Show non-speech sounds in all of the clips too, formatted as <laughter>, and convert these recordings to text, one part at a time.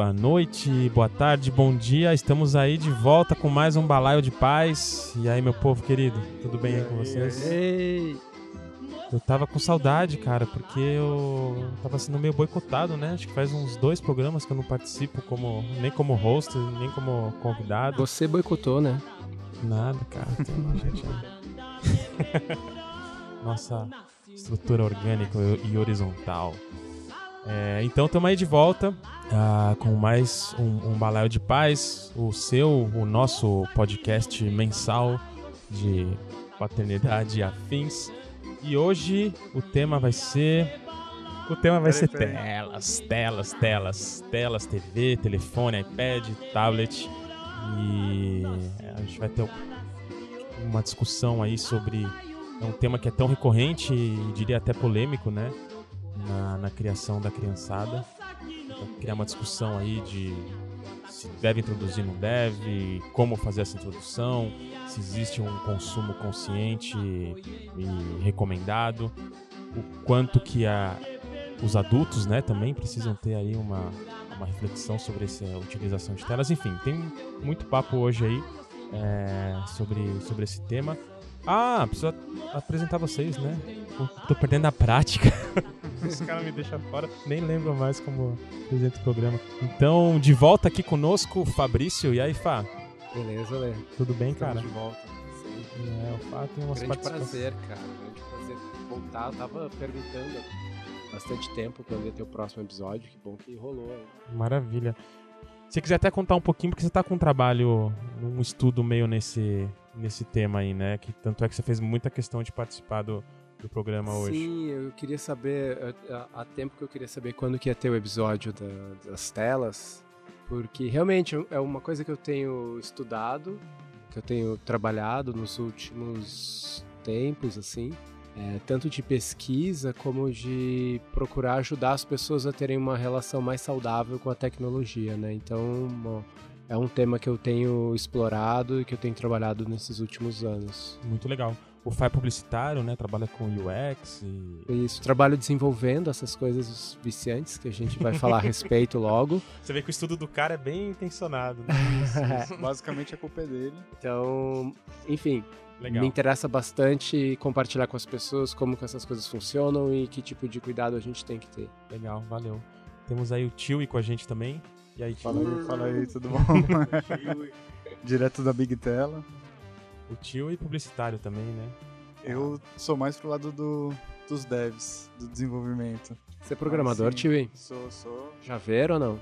Boa noite, boa tarde, bom dia. Estamos aí de volta com mais um balaio de paz. E aí, meu povo querido, tudo bem aí com vocês? Eu tava com saudade, cara, porque eu tava sendo meio boicotado, né? Acho que faz uns dois programas que eu não participo como nem como host, nem como convidado. Você boicotou, né? Nada, cara. Tem gente. <laughs> Nossa estrutura orgânica e horizontal. É, então estamos aí de volta ah, com mais um, um Balaio de Paz, o seu, o nosso podcast mensal de paternidade e afins. E hoje o tema vai ser. O tema vai ser telas, telas, telas, telas, TV, telefone, iPad, tablet. E a gente vai ter uma discussão aí sobre é um tema que é tão recorrente e diria até polêmico, né? Na, na criação da criançada. Criar uma discussão aí de se deve introduzir, não deve, como fazer essa introdução, se existe um consumo consciente e recomendado, o quanto que a, os adultos, né, também precisam ter aí uma, uma reflexão sobre essa utilização de telas. Enfim, tem muito papo hoje aí é, sobre, sobre esse tema. Ah, preciso apresentar vocês, né? Tô perdendo a prática. <laughs> Esse cara me deixa fora. Nem lembro mais como apresento o programa. Então, de volta aqui conosco, Fabrício. E aí, Fá? Beleza, Lê. Tudo bem, Estamos cara? de volta. Sim. É, o Fá tem umas Grande prazer, cara. Grande prazer voltar. Eu tava perguntando há bastante tempo quando ia ter o próximo episódio. Que bom que rolou. hein? Maravilha. Se você quiser até contar um pouquinho, porque você tá com um trabalho, um estudo meio nesse, nesse tema aí, né? Que tanto é que você fez muita questão de participar do, do programa hoje. Sim, eu queria saber, eh, há- há tempo que eu queria saber quando que ia ter o episódio da- das telas, porque realmente é uma coisa que eu tenho estudado, que eu tenho trabalhado nos últimos tempos, assim, eh, tanto de pesquisa como de procurar ajudar as pessoas a terem uma relação mais saudável com a tecnologia, né? Então, bom, é um tema que eu tenho explorado e que eu tenho trabalhado nesses últimos anos. Muito legal. O é publicitário, né? Trabalha com UX e... Isso, trabalho desenvolvendo essas coisas viciantes que a gente vai falar a <laughs> respeito logo. Você vê que o estudo do cara é bem intencionado, né? <laughs> Basicamente a culpa é dele. Então, enfim, Legal. me interessa bastante compartilhar com as pessoas como que essas coisas funcionam e que tipo de cuidado a gente tem que ter. Legal, valeu. Temos aí o Tio com a gente também. E aí, Tio? Fala aí, fala aí, tudo bom? <laughs> <laughs> Direto da Big Tela. O Tio e publicitário também, né? Eu sou mais pro lado do, dos devs, do desenvolvimento. Você é programador, Ah, sim. tio? Sou, sou. Javeiro ou não?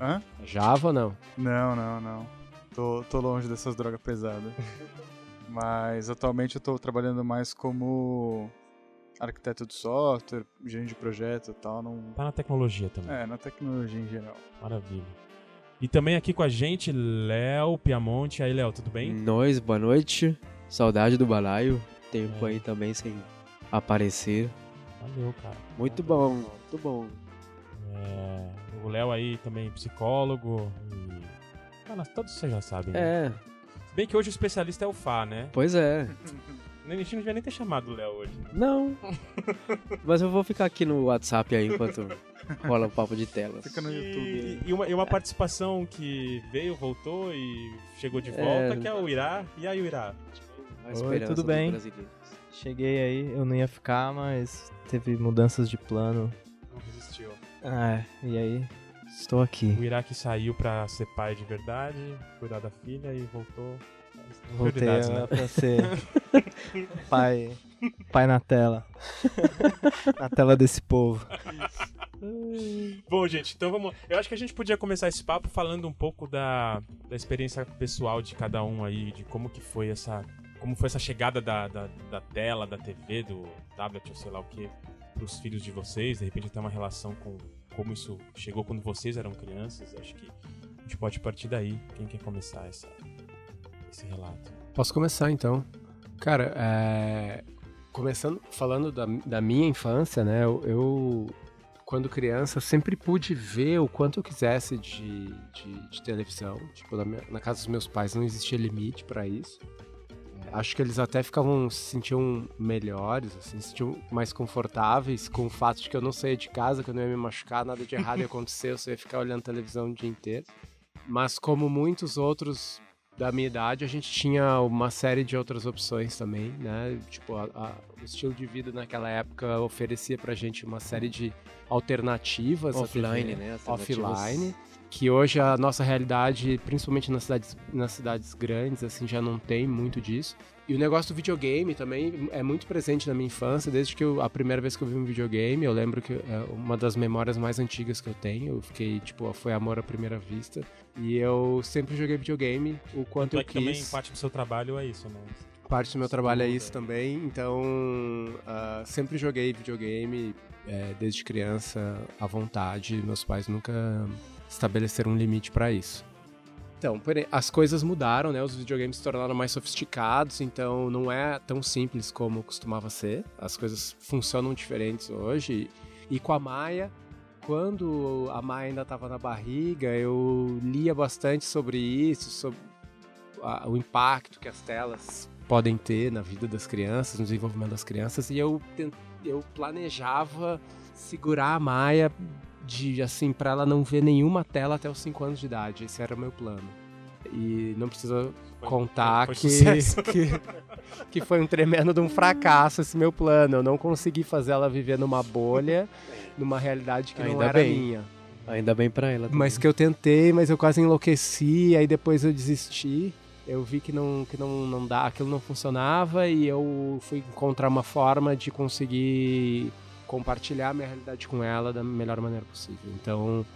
Hã? Java ou não? Não, não, não. Tô, tô longe dessas drogas pesadas. <laughs> Mas atualmente eu tô trabalhando mais como arquiteto de software, gerente de projeto e tal. Não... Tá na tecnologia também. É, na tecnologia em geral. Maravilha. E também aqui com a gente, Léo Piamonte. Aí, Léo, tudo bem? Nós, boa noite. Saudade do balaio. Tempo É. aí também sem aparecer. Valeu, cara. Muito bom, muito bom. É, o Léo aí também psicólogo e... Nós- todos vocês já sabem, né? É, Se bem que hoje o especialista é o Fá, né? pois é. <laughs> A gente não devia nem ter chamado o Léo hoje. Não. <laughs> Mas eu vou ficar aqui no WhatsApp aí enquanto rola o papo de telas. Fica no YouTube. E, e uma, e uma participação que veio, voltou e chegou de É. volta, que é o Irá. E aí, o Irá? Oi, tudo bem? Cheguei aí, eu não ia ficar, mas teve mudanças de plano. Não resistiu. Ah, e aí? Estou aqui. O Irá que saiu pra ser pai de verdade, cuidar da filha e voltou. Voltei né? né? pra ser <laughs> pai, pai na tela. na tela desse povo. Bom, gente, então vamos. Eu acho que a gente podia começar esse papo falando um pouco da, da experiência pessoal de cada um aí, de como que foi essa. Como foi essa chegada da, da, da tela, da TV, do tablet ou sei lá o que, pros filhos de vocês, de repente até uma relação com como isso chegou quando vocês eram crianças. Acho que a gente pode partir daí. Quem quer começar essa, esse relato? Posso começar então? Cara, é, começando falando da, da minha infância, né? Eu, eu, quando criança, sempre pude ver o quanto eu quisesse de, de, de televisão. Tipo, na, minha- na casa dos meus pais não existia limite pra isso. acho que eles até ficavam, se sentiam melhores, assim, se sentiam mais confortáveis com o fato de que eu não saía de casa, que eu não ia me machucar, nada de errado ia <laughs> acontecer, eu só ia ficar olhando televisão o dia inteiro. Mas como muitos outros da minha idade, a gente tinha uma série de outras opções também, né? Tipo, a, a, o estilo de vida naquela época oferecia pra gente uma série de alternativas Offline, né? Alternativas. offline, que hoje a nossa realidade, principalmente nas cidades, nas cidades grandes, assim, já não tem muito disso. E o negócio do videogame também é muito presente na minha infância, desde que eu, a primeira vez que eu vi um videogame, eu lembro que é uma das memórias mais antigas que eu tenho, eu fiquei, tipo, foi amor à primeira vista. E eu sempre joguei videogame o quanto Tanto eu é que também quis. parte do seu trabalho é isso, né? Parte do meu trabalho é isso também, então ah, sempre joguei videogame é, desde criança à vontade. Meus pais nunca estabeleceram um limite pra isso. Então, as coisas mudaram, né? Os videogames se tornaram mais sofisticados, então não é tão simples como costumava ser. As coisas funcionam diferentes hoje. E com a Maia, quando a Maia ainda estava na barriga, eu lia bastante sobre isso, sobre a- o impacto que as telas podem ter na vida das crianças, no desenvolvimento das crianças, e eu, eu planejava segurar a Maia de assim para ela não ver nenhuma tela até os 5 anos de idade. Esse era o meu plano. E não precisa Foi- contar foi que, sucesso. <laughs> que que foi um tremendo de um fracasso esse meu plano. Eu não consegui fazer ela viver numa bolha, <laughs> numa realidade que não Ainda era bem. minha. Ainda bem pra ela. Mas que eu tentei, mas eu quase enlouqueci, aí depois eu desisti. Eu vi que não, que não, não dá, aquilo não funcionava e eu fui encontrar uma forma de conseguir compartilhar minha realidade com ela da melhor maneira possível. Então,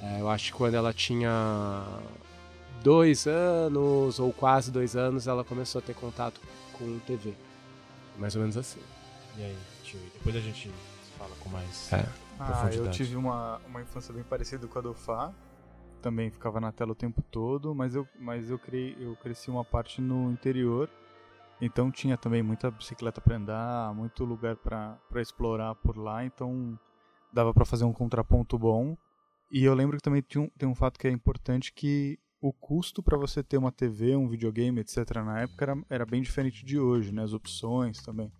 é, eu acho que quando ela tinha dois anos ou quase dois anos, ela começou a ter contato com TV. Mais ou menos assim. E aí, tio? Depois a gente fala com mais. É. Ah, eu tive uma, uma infância bem parecida com a do Fá. Também ficava na tela o tempo todo, mas eu, mas eu, criei, eu cresci uma parte no interior. Então tinha também muita bicicleta para andar, muito lugar para explorar por lá. Então dava para fazer um contraponto bom. E eu lembro que também tinha um, tem um fato que é importante que o custo para você ter uma TV, um videogame, etc. na época era, era bem diferente de hoje, né? As opções também.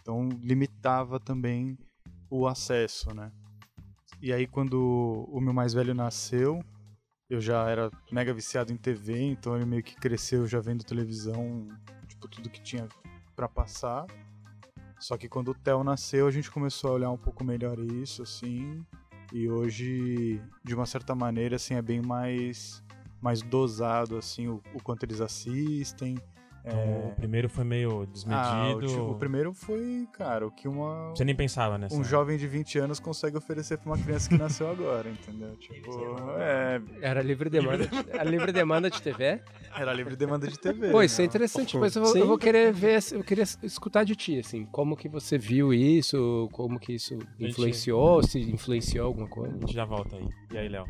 Então limitava também o acesso, né? E aí quando o meu mais velho nasceu, eu já era mega viciado em TV, então ele meio que cresceu já vendo televisão, tipo tudo que tinha pra passar. Só que quando o Theo nasceu, a gente começou a olhar um pouco melhor isso, assim. E hoje, de uma certa maneira, assim, é bem mais mais dosado, assim, o, o quanto eles assistem. Então, É, o primeiro foi meio ah, o, desmedido. tipo, o primeiro foi, cara, o que uma, Você nem pensava nessa. um jovem de 20 anos consegue oferecer pra uma criança que nasceu agora, entendeu? <laughs> Tipo, é, Era livre demanda, era livre demanda de TV? era livre demanda de TV. Pô, isso é né? interessante, mas eu eu vou querer ver, eu queria escutar de ti, assim, como que você viu isso, como que isso influenciou, se influenciou alguma coisa. A gente já volta aí. E aí, Léo?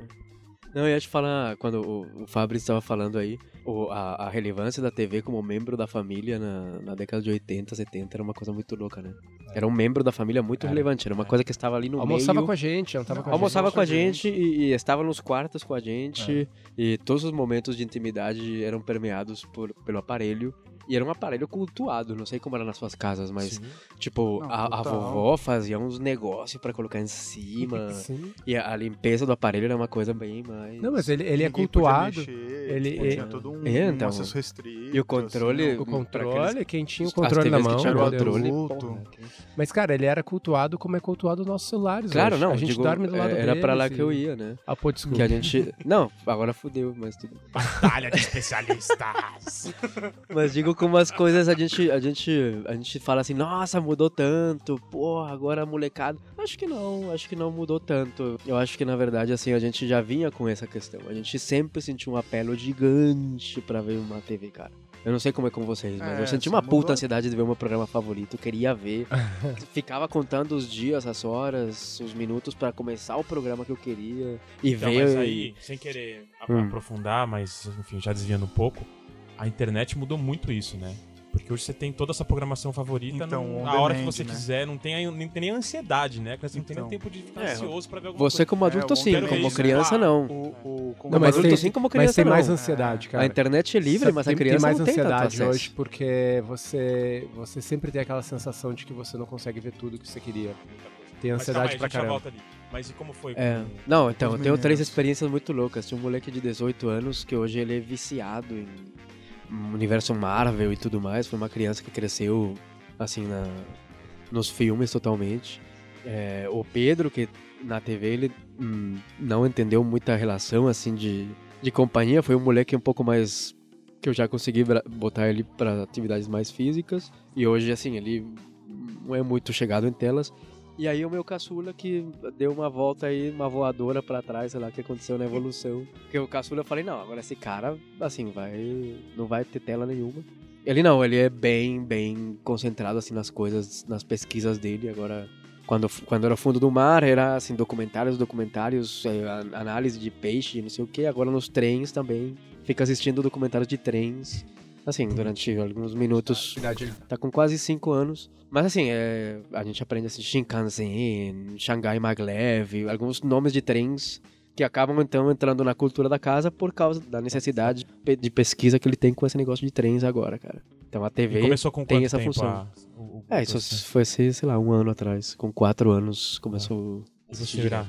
Não, eu ia te falar, quando o, o Fabrício estava falando aí, o- a, a relevância da TV como membro da família na, na década de 80, 70 era uma coisa muito louca, né? Era um membro da família muito Era. relevante, era uma coisa que estava ali no Almoçava meio. com a gente, jantava com a Almoçava gente. com a gente e, e estava nos quartos com a gente e todos os momentos de intimidade eram permeados por, pelo aparelho e era um aparelho cultuado, não sei como era nas suas casas, mas Sim. tipo, Não, a, a vovó fazia uns negócios pra colocar em cima <laughs> Sim. e a, a limpeza do aparelho era uma coisa bem mais... Não, mas ele, ele é cultuado. Ele- tipo, ele- tinha todo um, É, um então. acesso restrito. E o controle- assim, O pra controle, aqueles- quem tinha o controle na mão. que tinha meu controle, porra, Mas, cara, ele era cultuado como é cultuado os nossos celulares. Claro, hoje. não, A gente digo, dorme do lado é, era pra lá que eu ia, né? Ah, pô, desculpa. Que a gente. Não, agora fudeu, mas tudo. Batalha de especialistas! <laughs> Mas digo como as coisas a gente, a gente, a gente fala assim, nossa, mudou tanto, porra, agora a molecada. Acho que não, acho que não mudou tanto. Eu acho que na verdade assim a gente já vinha com essa questão. A gente sempre sentiu um apelo gigante pra ver uma TV, cara. Eu não sei como é com vocês, mas É, eu senti uma mudou. puta ansiedade de ver o meu programa favorito, queria ver. <laughs> Ficava contando os dias, as horas, os minutos pra começar o programa que eu queria e Então, ver. mas aí, sem querer Hum. aprofundar, mas enfim, já desviando um pouco, a internet mudou muito isso, né? Porque hoje você tem toda essa programação favorita Então, no- on a hora que você né? quiser, não tem, nem tem nem ansiedade, né? Porque Você não tem nem Então. tempo de ficar É, ansioso pra ver alguma Você como É, adulto o sim, como isso, criança né? não. O, o, como Não, mas adulto tem- sim, como Mas criança tem mais não. ansiedade, cara. A internet é livre, Sabe, mas tem, a criança tem mais não tem ansiedade hoje porque você você sempre tem aquela sensação de que você não consegue ver tudo que você queria. Tem Mas calma ansiedade aí, a pra caramba. volta ali. Mas e como foi? É. Não, então, eu tenho três experiências muito loucas. Tinha um moleque de 18 anos que hoje ele é viciado em universo Marvel e tudo mais. Foi uma criança que cresceu, assim, na, nos filmes totalmente. É, o Pedro, que na TV ele hum, não entendeu muita relação, assim, de, de companhia. Foi um moleque um pouco mais... Que eu já consegui botar ele para atividades mais físicas. E hoje, assim, ele não é muito chegado em telas. E aí o meu caçula que deu uma volta aí, uma voadora pra trás, sei lá, que aconteceu na evolução. Porque o caçula eu falei, não, agora esse cara, assim, vai. não vai ter tela nenhuma. Ele não, ele é bem, bem concentrado assim nas coisas, nas pesquisas dele. Agora, quando, quando era fundo do mar, era assim, documentários, documentários, é, análise de peixe, não sei o que. Agora nos trens também. Fica assistindo documentários de trens. Assim, durante alguns minutos. Tá com quase 5 anos. Mas assim, é, a gente aprende assim, Shinkansen, Shanghai Maglev, alguns nomes de trens que acabam então entrando na cultura da casa por causa da necessidade de pesquisa que ele tem com esse negócio de trens agora, cara. Então a TV começou com tem essa tempo função. a- o- o- É, isso foi, sei lá, um ano atrás. Com quatro anos começou a você assistir virar.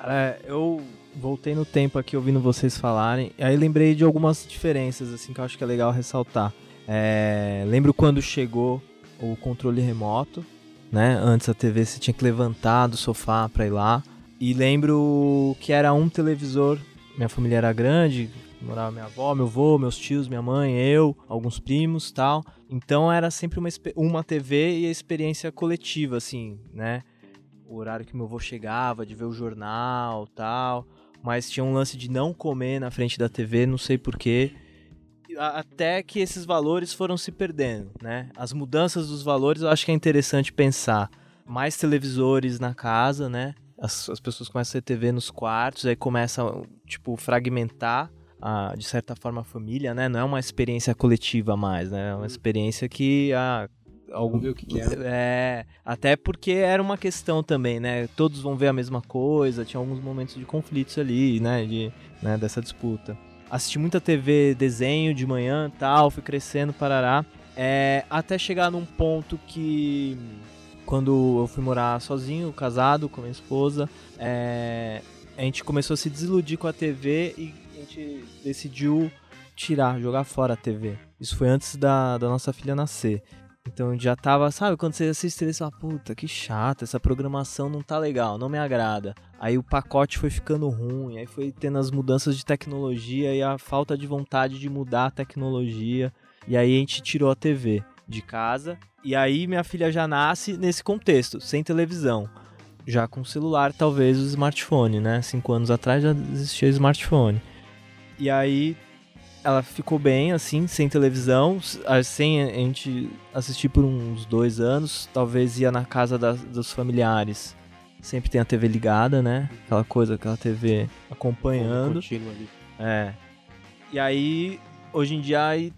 Cara, eu voltei no tempo aqui ouvindo vocês falarem, aí lembrei de algumas diferenças, assim, que eu acho que é legal ressaltar. É, lembro quando chegou o controle remoto, né? Antes a TV você tinha que levantar do sofá pra ir lá. E lembro que era um televisor, minha família era grande, morava minha avó, meu avô, meus tios, minha mãe, eu, alguns primos tal. Então era sempre uma, uma TV e a experiência coletiva, assim, né? O horário que meu avô chegava, de ver o jornal tal. Mas tinha um lance de não comer na frente da TV, não sei porquê. Até que esses valores foram se perdendo, né? As mudanças dos valores eu acho que é interessante pensar. Mais televisores na casa, né? As, as pessoas começam a ter TV nos quartos, aí começa, tipo, fragmentar, a, de certa forma, a família, né? Não é uma experiência coletiva mais, né? É uma experiência que a, algum, ver o que que é. <laughs> é, até porque era uma questão também, né? Todos vão ver a mesma coisa, tinha alguns momentos de conflitos ali, né? De, né? Dessa disputa. Assisti muita TV, desenho de manhã tal, fui crescendo, parará. É, até chegar num ponto que quando eu fui morar sozinho, casado com minha esposa, é, a gente começou a se desiludir com a TV e a gente decidiu tirar, jogar fora a TV. Isso foi antes da, da nossa filha nascer. Então já tava, sabe, quando você assiste ele, você fala, puta, que chato, essa programação não tá legal, não me agrada. Aí o pacote foi ficando ruim, aí foi tendo as mudanças de tecnologia e a falta de vontade de mudar a tecnologia. E aí a gente tirou a TV de casa. E aí minha filha já nasce nesse contexto, sem televisão. Já com celular, talvez o smartphone, né? Cinco anos atrás já existia smartphone. E aí ela ficou bem, assim, sem televisão, sem a gente assistir por uns dois anos. Talvez ia na casa das- dos familiares. Sempre tem a TV ligada, né? Aquela coisa, aquela TV acompanhando. Contínuo ali. É. E aí, hoje em dia, aí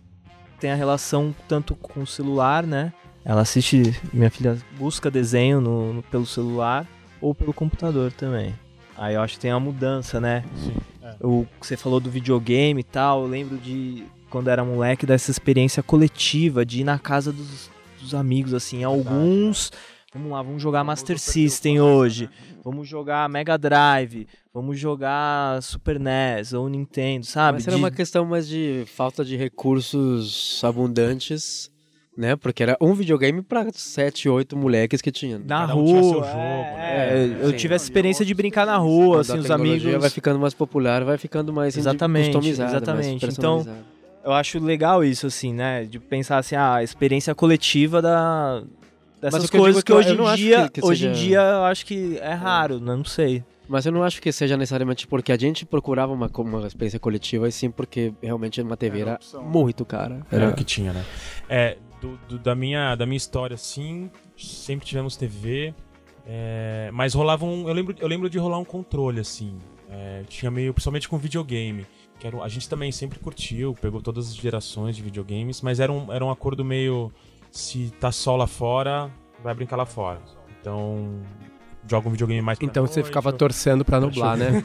tem a relação tanto com o celular, né? Ela assiste, minha filha busca desenho no, no- pelo celular ou pelo computador também. Aí eu acho que tem uma mudança, né? Sim. O que você falou do videogame e tal, eu lembro de quando era moleque dessa experiência coletiva de ir na casa dos, dos amigos, assim, alguns. Vamos lá, vamos jogar Master System hoje. Vamos jogar Mega Drive. Vamos jogar Super NES ou Nintendo, sabe? Mas era De- uma questão mais de falta de recursos abundantes, né? Porque era um videogame pra sete, oito moleques que tinha. Na Cada um tinha seu rua. jogo, é, né? é, eu Sim. tive essa experiência de brincar na rua, assim, a os amigos. vai ficando mais popular, vai ficando mais Exatamente, customizada, mais exatamente. Então. Eu acho legal isso, assim, né? De pensar assim, ah, a experiência coletiva da. Dessas eu coisas é que, que hoje em dia, que- que hoje em seja- dia eu acho que é raro, né? não sei. Mas eu não acho que seja necessariamente porque a gente procurava uma, uma experiência coletiva, e sim porque realmente uma TV Era era opção. muito cara. Era o que tinha, né? É, do, do- da, minha, da minha história, sim, sempre tivemos TV, é, mas rolava um... Eu lembro, eu lembro de rolar um controle, assim, é, tinha meio, principalmente com videogame. que era, a gente também sempre curtiu, pegou todas as gerações de videogames, mas era um, era um acordo meio. Se tá sol lá fora, vai brincar lá fora. Então. Joga um videogame mais pra Então você noite, ficava ou- torcendo pra nublar, né?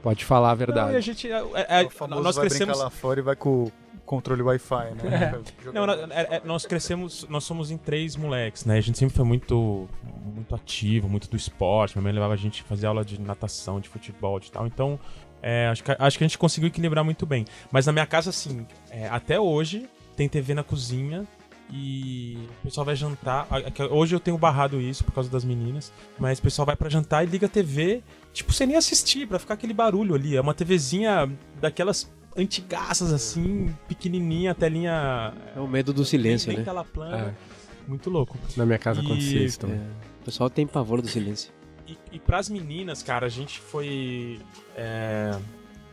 Pode falar a Não, e a verdade. gente. é- é- o famoso nós vai crescemos. brincar lá fora e vai com controle Wi-Fi, né? Não, na- é- é- nós crescemos, nós somos em três moleques, né? A gente sempre foi muito, muito ativo, muito do esporte. Minha mãe levava a gente a fazer aula de natação, de futebol, de tal. Então, é, acho, que, acho que a gente conseguiu equilibrar muito bem. Mas na minha casa, assim, é, até hoje tem TV na cozinha e o pessoal vai jantar. Hoje eu tenho barrado isso por causa das meninas, mas o pessoal vai pra jantar e liga a TV, tipo, sem nem assistir, pra ficar aquele barulho ali. É uma TVzinha daquelas antigaças, assim, pequenininha, telinha É o medo do silêncio, bem, bem né? tela plana. É. Muito louco. Na minha casa E- acontecia isso também. O pessoal tem pavor do silêncio. E, e pras meninas, cara, a gente foi. é,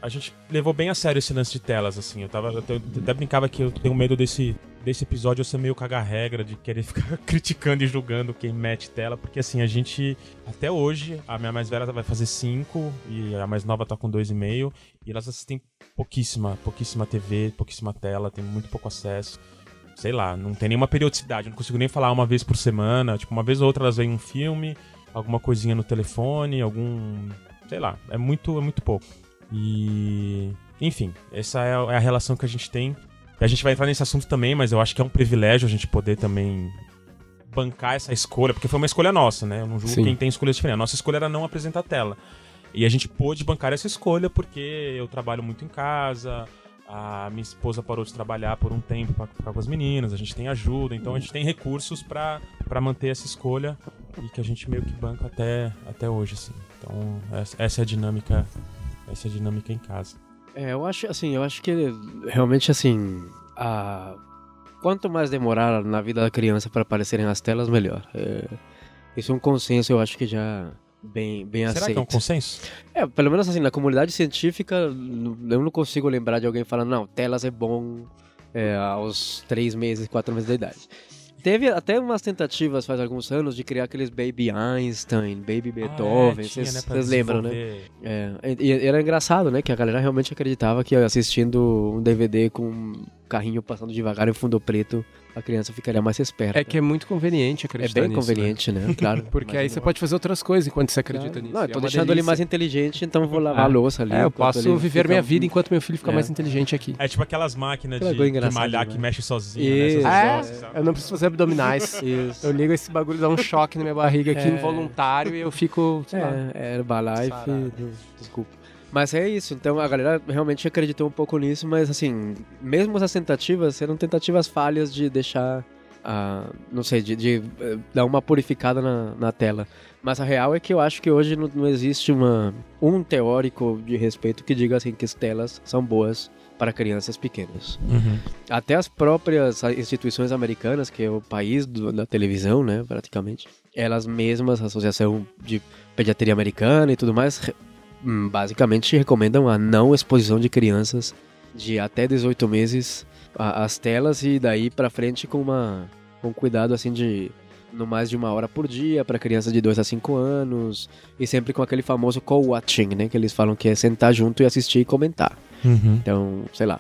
a gente levou bem a sério esse lance de telas, assim. Eu, tava, eu até- eu até brincava que eu tenho medo desse, desse episódio eu ser meio cagar-regra, de querer <laughs> ficar criticando e julgando quem mete tela, porque assim, a gente, até hoje, a minha mais velha vai fazer 5 e a mais nova tá com 2,5, e elas assistem pouquíssima, pouquíssima TV, pouquíssima tela, tem muito pouco acesso. Sei lá, não tem nenhuma periodicidade, não consigo nem falar uma vez por semana, tipo, uma vez ou outra elas veem um filme, alguma coisinha no telefone, algum. sei lá, é muito, é muito pouco. E. Enfim, essa é a, é a relação que a gente tem. A gente vai entrar nesse assunto também, mas eu acho que é um privilégio a gente poder também bancar essa escolha, porque foi uma escolha nossa, né? Eu não julgo Sim. quem tem escolhas diferentes. A nossa escolha era não apresentar tela. E a gente pôde bancar essa escolha porque eu trabalho muito em casa, a minha esposa parou de trabalhar por um tempo pra ficar com as meninas, a gente tem ajuda, então a gente tem recursos pra manter essa escolha e que a gente meio que banca até, até hoje, assim. Então, essa, essa é a dinâmica, essa é a dinâmica em casa. É, eu acho assim, eu acho que realmente assim, a... quanto mais demorar na vida da criança para aparecerem as telas, melhor. É, Isso é um consenso, eu acho que já bem, bem Será aceito. que é um consenso? É, pelo menos assim, na comunidade científica, eu não consigo lembrar de alguém falando, não, telas é bom é, aos três meses, quatro meses de idade. Teve até umas tentativas faz alguns anos de criar aqueles Baby Einstein, Baby Beethoven, Ah, é, vocês né, vocês lembram, né? É, e e era engraçado, né? Que a galera realmente acreditava que assistindo um DVD com carrinho passando devagar em fundo preto, a criança ficaria mais esperta. É que é muito conveniente É acreditar bem nisso, né? conveniente, né? <laughs> Claro. Porque aí você pode fazer outras coisas enquanto você acredita nisso. Não, eu E tô é deixando ele delícia. mais inteligente, então vou <laughs> lavar É. a louça ali. É, eu posso ele viver fica- minha vida enquanto meu filho fica É. mais inteligente aqui. É tipo aquelas máquinas de, de malhar né? que mexe sozinha, Isso. né? É, Essas vozes, eu não preciso fazer abdominais. <laughs> Isso. Eu ligo esse bagulho, dá um choque na minha barriga aqui, É. involuntário, e eu fico, sei lá. É, Herbalife, Sarado. desculpa. Mas é isso, então a galera realmente acreditou um pouco nisso, mas assim, mesmo essas tentativas eram tentativas falhas de deixar, a, não sei, de, de, eh, dar uma purificada na, na tela. Mas a real é que eu acho que hoje não, não existe uma, um teórico de respeito que diga assim que as telas são boas para crianças pequenas. Uhum. Até as próprias instituições americanas, que é o país do- da televisão, né, praticamente, elas mesmas, a Associação de Pediatria Americana e tudo mais, basicamente recomendam a não exposição de crianças de até 18 meses às telas e daí pra frente com uma com cuidado assim de no mais de uma hora por dia para crianças de 2 a 5 anos e sempre com aquele famoso co-watching, né, que eles falam que é sentar junto e assistir e comentar. Uhum. Então, sei lá.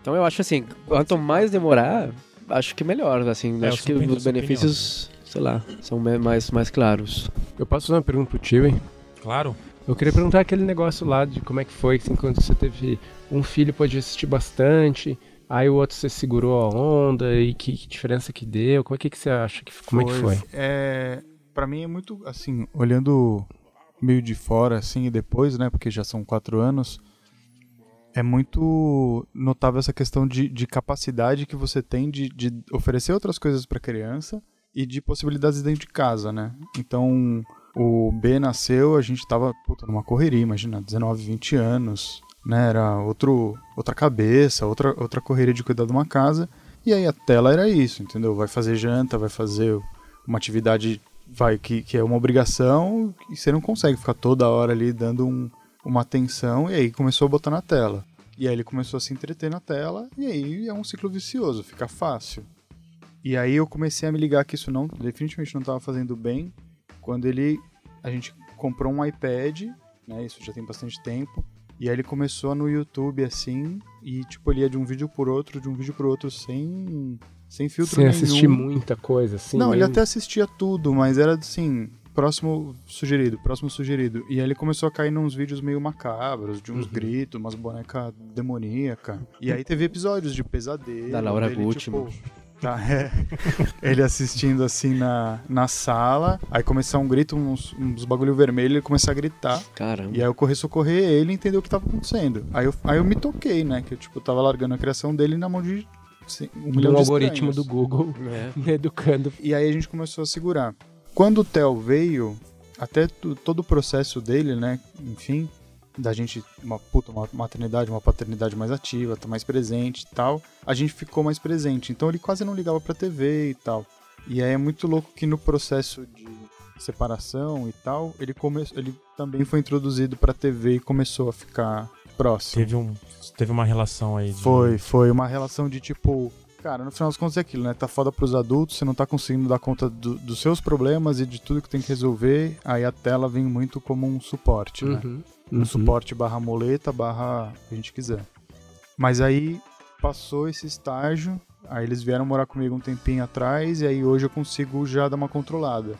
Então eu acho assim, quanto mais demorar, acho que melhor, assim, É, acho que os benefícios, sei lá, são mais, mais claros. Eu posso fazer uma pergunta pro tio, hein? Claro. Eu queria perguntar aquele negócio lá de como é que foi, assim, quando você teve um filho, pode assistir bastante, aí o outro você segurou a onda, e que, que diferença que deu, como é que, que você acha, que, como é que foi? É, para mim é muito assim, olhando meio de fora assim e depois, né, porque já são quatro anos, é muito notável essa questão de, de capacidade que você tem de, de oferecer outras coisas para criança e de possibilidades dentro de casa, né? Então, o B nasceu, a gente tava puta, numa correria, imagina, 19, 20 anos, né? Era outro, outra cabeça, outra, outra correria de cuidar de uma casa. E aí a tela era isso, entendeu? Vai fazer janta, vai fazer uma atividade vai que, que é uma obrigação e você não consegue ficar toda hora ali dando um, uma atenção e aí começou a botar na tela. E aí ele começou a se entreter na tela e aí é um ciclo vicioso, fica fácil. E aí eu comecei a me ligar que isso não definitivamente não estava fazendo bem quando ele a gente comprou um iPad, né? Isso já tem bastante tempo. E aí ele começou no YouTube assim, e tipo, ele ia de um vídeo por outro, de um vídeo pro outro, sem, sem filtro Sem nenhum. assistir muita coisa, assim. Não, ele até assistia tudo, mas era assim, próximo sugerido, próximo sugerido. E aí ele começou a cair nos vídeos meio macabros, de uns Uhum. gritos, umas bonecas demoníacas. E aí teve episódios de pesadelo. Da Laura dele, Gucci, tipo. Tá, é. Ele assistindo assim na, na sala, aí começar um grito, uns, uns bagulho vermelho, ele começar a gritar. Caramba. E aí eu corri socorrer ele e entender o que tava acontecendo. Aí eu, aí eu me toquei, né? Que eu, tipo, tava largando a criação dele na mão de assim, um milhão um de algoritmo estranhos. do Google É. <laughs> educando. E aí a gente começou a segurar. Quando o Theo veio, até todo o processo dele, né? Enfim, da gente, uma puta, uma maternidade, uma paternidade mais ativa, tá mais presente e tal, a gente ficou mais presente. Então ele quase não ligava pra TV e tal. E aí é muito louco que no processo de separação e tal, ele, come... ele também foi introduzido pra TV e começou a ficar próximo. Teve, um, teve uma relação aí. De... Foi, foi uma relação de tipo. Cara, no final das contas é aquilo, né? Tá foda pros adultos, você não tá conseguindo dar conta do- dos seus problemas e de tudo que tem que resolver. Aí a tela vem muito como um suporte, né? Uhum. Um suporte barra moleta, barra o que a gente quiser. Mas aí passou esse estágio, aí eles vieram morar comigo um tempinho atrás, e aí hoje eu consigo já dar uma controlada.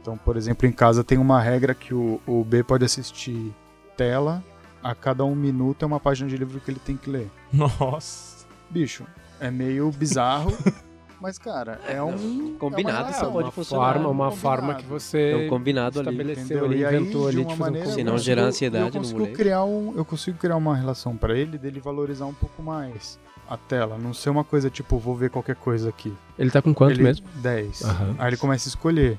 Então, por exemplo, em casa tem uma regra que o, o B pode assistir tela, a cada um minuto é uma página de livro que ele tem que ler. Nossa. Bicho, é meio bizarro, <laughs> mas, cara, é um. Combinado, é uma relação. pode uma funcionar. forma, uma Combinado. forma que você É um combinado ali. estabeleceu ali, aí, inventou de ali uma de fazer um maneira, conceito. Se não eu gerar consigo- ansiedade eu no consigo moleque. criar um, Eu consigo criar uma relação pra ele, dele valorizar um pouco mais a tela. Não ser uma coisa tipo, vou ver qualquer coisa aqui. Ele tá com quanto ele, mesmo? 10. Aham. Aí ele começa a escolher.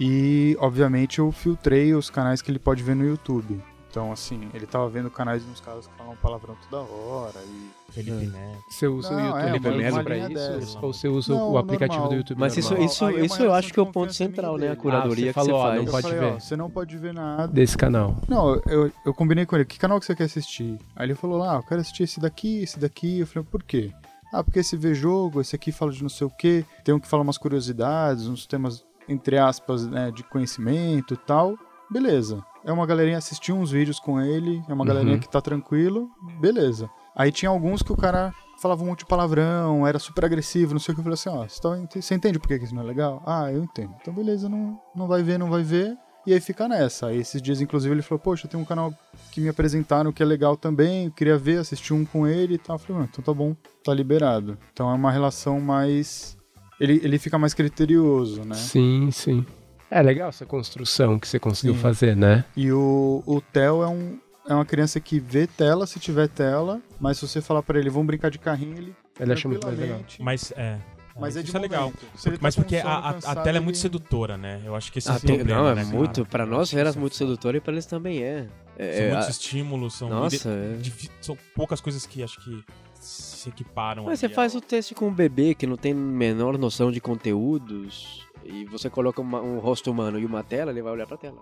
E, obviamente, eu filtrei os canais que ele pode ver no YouTube. Então, assim, ele tava vendo canais de uns caras que falam palavrão toda hora. E... Felipe Neto. Você usa Não, o YouTube é, Premium uma pra isso? dessa. Ou você usa Não, o aplicativo normal. do YouTube Mas isso, normal? isso, Aí é isso eu acho que é o ponto central, né? A curadoria Ah, você que você falou, ó, faz. não pode falei, ó, ver. você não pode ver nada. Desse canal. Não, eu, eu combinei com ele, que canal que você quer assistir? Aí ele falou lá, ah, eu quero assistir esse daqui, esse daqui. Eu falei, por quê? Ah, porque esse vê jogo, esse aqui fala de não sei o quê, tem um que fala umas curiosidades, uns temas, entre aspas, né, de conhecimento e tal. Beleza. É uma galerinha assistir uns vídeos com ele, é uma Uhum. galerinha que tá tranquilo, beleza. Aí tinha alguns que o cara falava um monte de palavrão, era super agressivo, não sei o que. Eu falei assim, ó, você, tá- você entende por que isso não é legal? Ah, eu entendo. Então beleza, não, não vai ver, não vai ver. E aí fica nessa. Aí esses dias, inclusive, ele falou, poxa, tem um canal que me apresentaram que é legal também, eu queria ver, assistir um com ele e tal. Eu falei, "Ah, então tá bom, tá liberado. Então é uma relação mais. Ele, ele fica mais criterioso, né? Sim, sim. É legal essa construção que você conseguiu Sim. fazer, né? E o, o Theo é, um, é uma criança que vê tela se tiver tela, mas se você falar pra ele, vamos brincar de carrinho, ele. Ele acha muito mais legal. Mas é. Mas é isso de é legal. tá Mas porque a, a- a tela é muito sedutora, né? Eu acho que esse é Ah, o tem- problema, não, é né, cara? muito. Pra Eu nós era é muito foda. sedutor e pra eles também é. É, São é, muitos a- estímulos, são, Nossa, ide- é. difi- são poucas coisas que acho que se equiparam. Mas você faz o teste com um bebê que não tem menor noção de conteúdos e você coloca uma- um rosto humano e uma tela, ele vai olhar pra tela.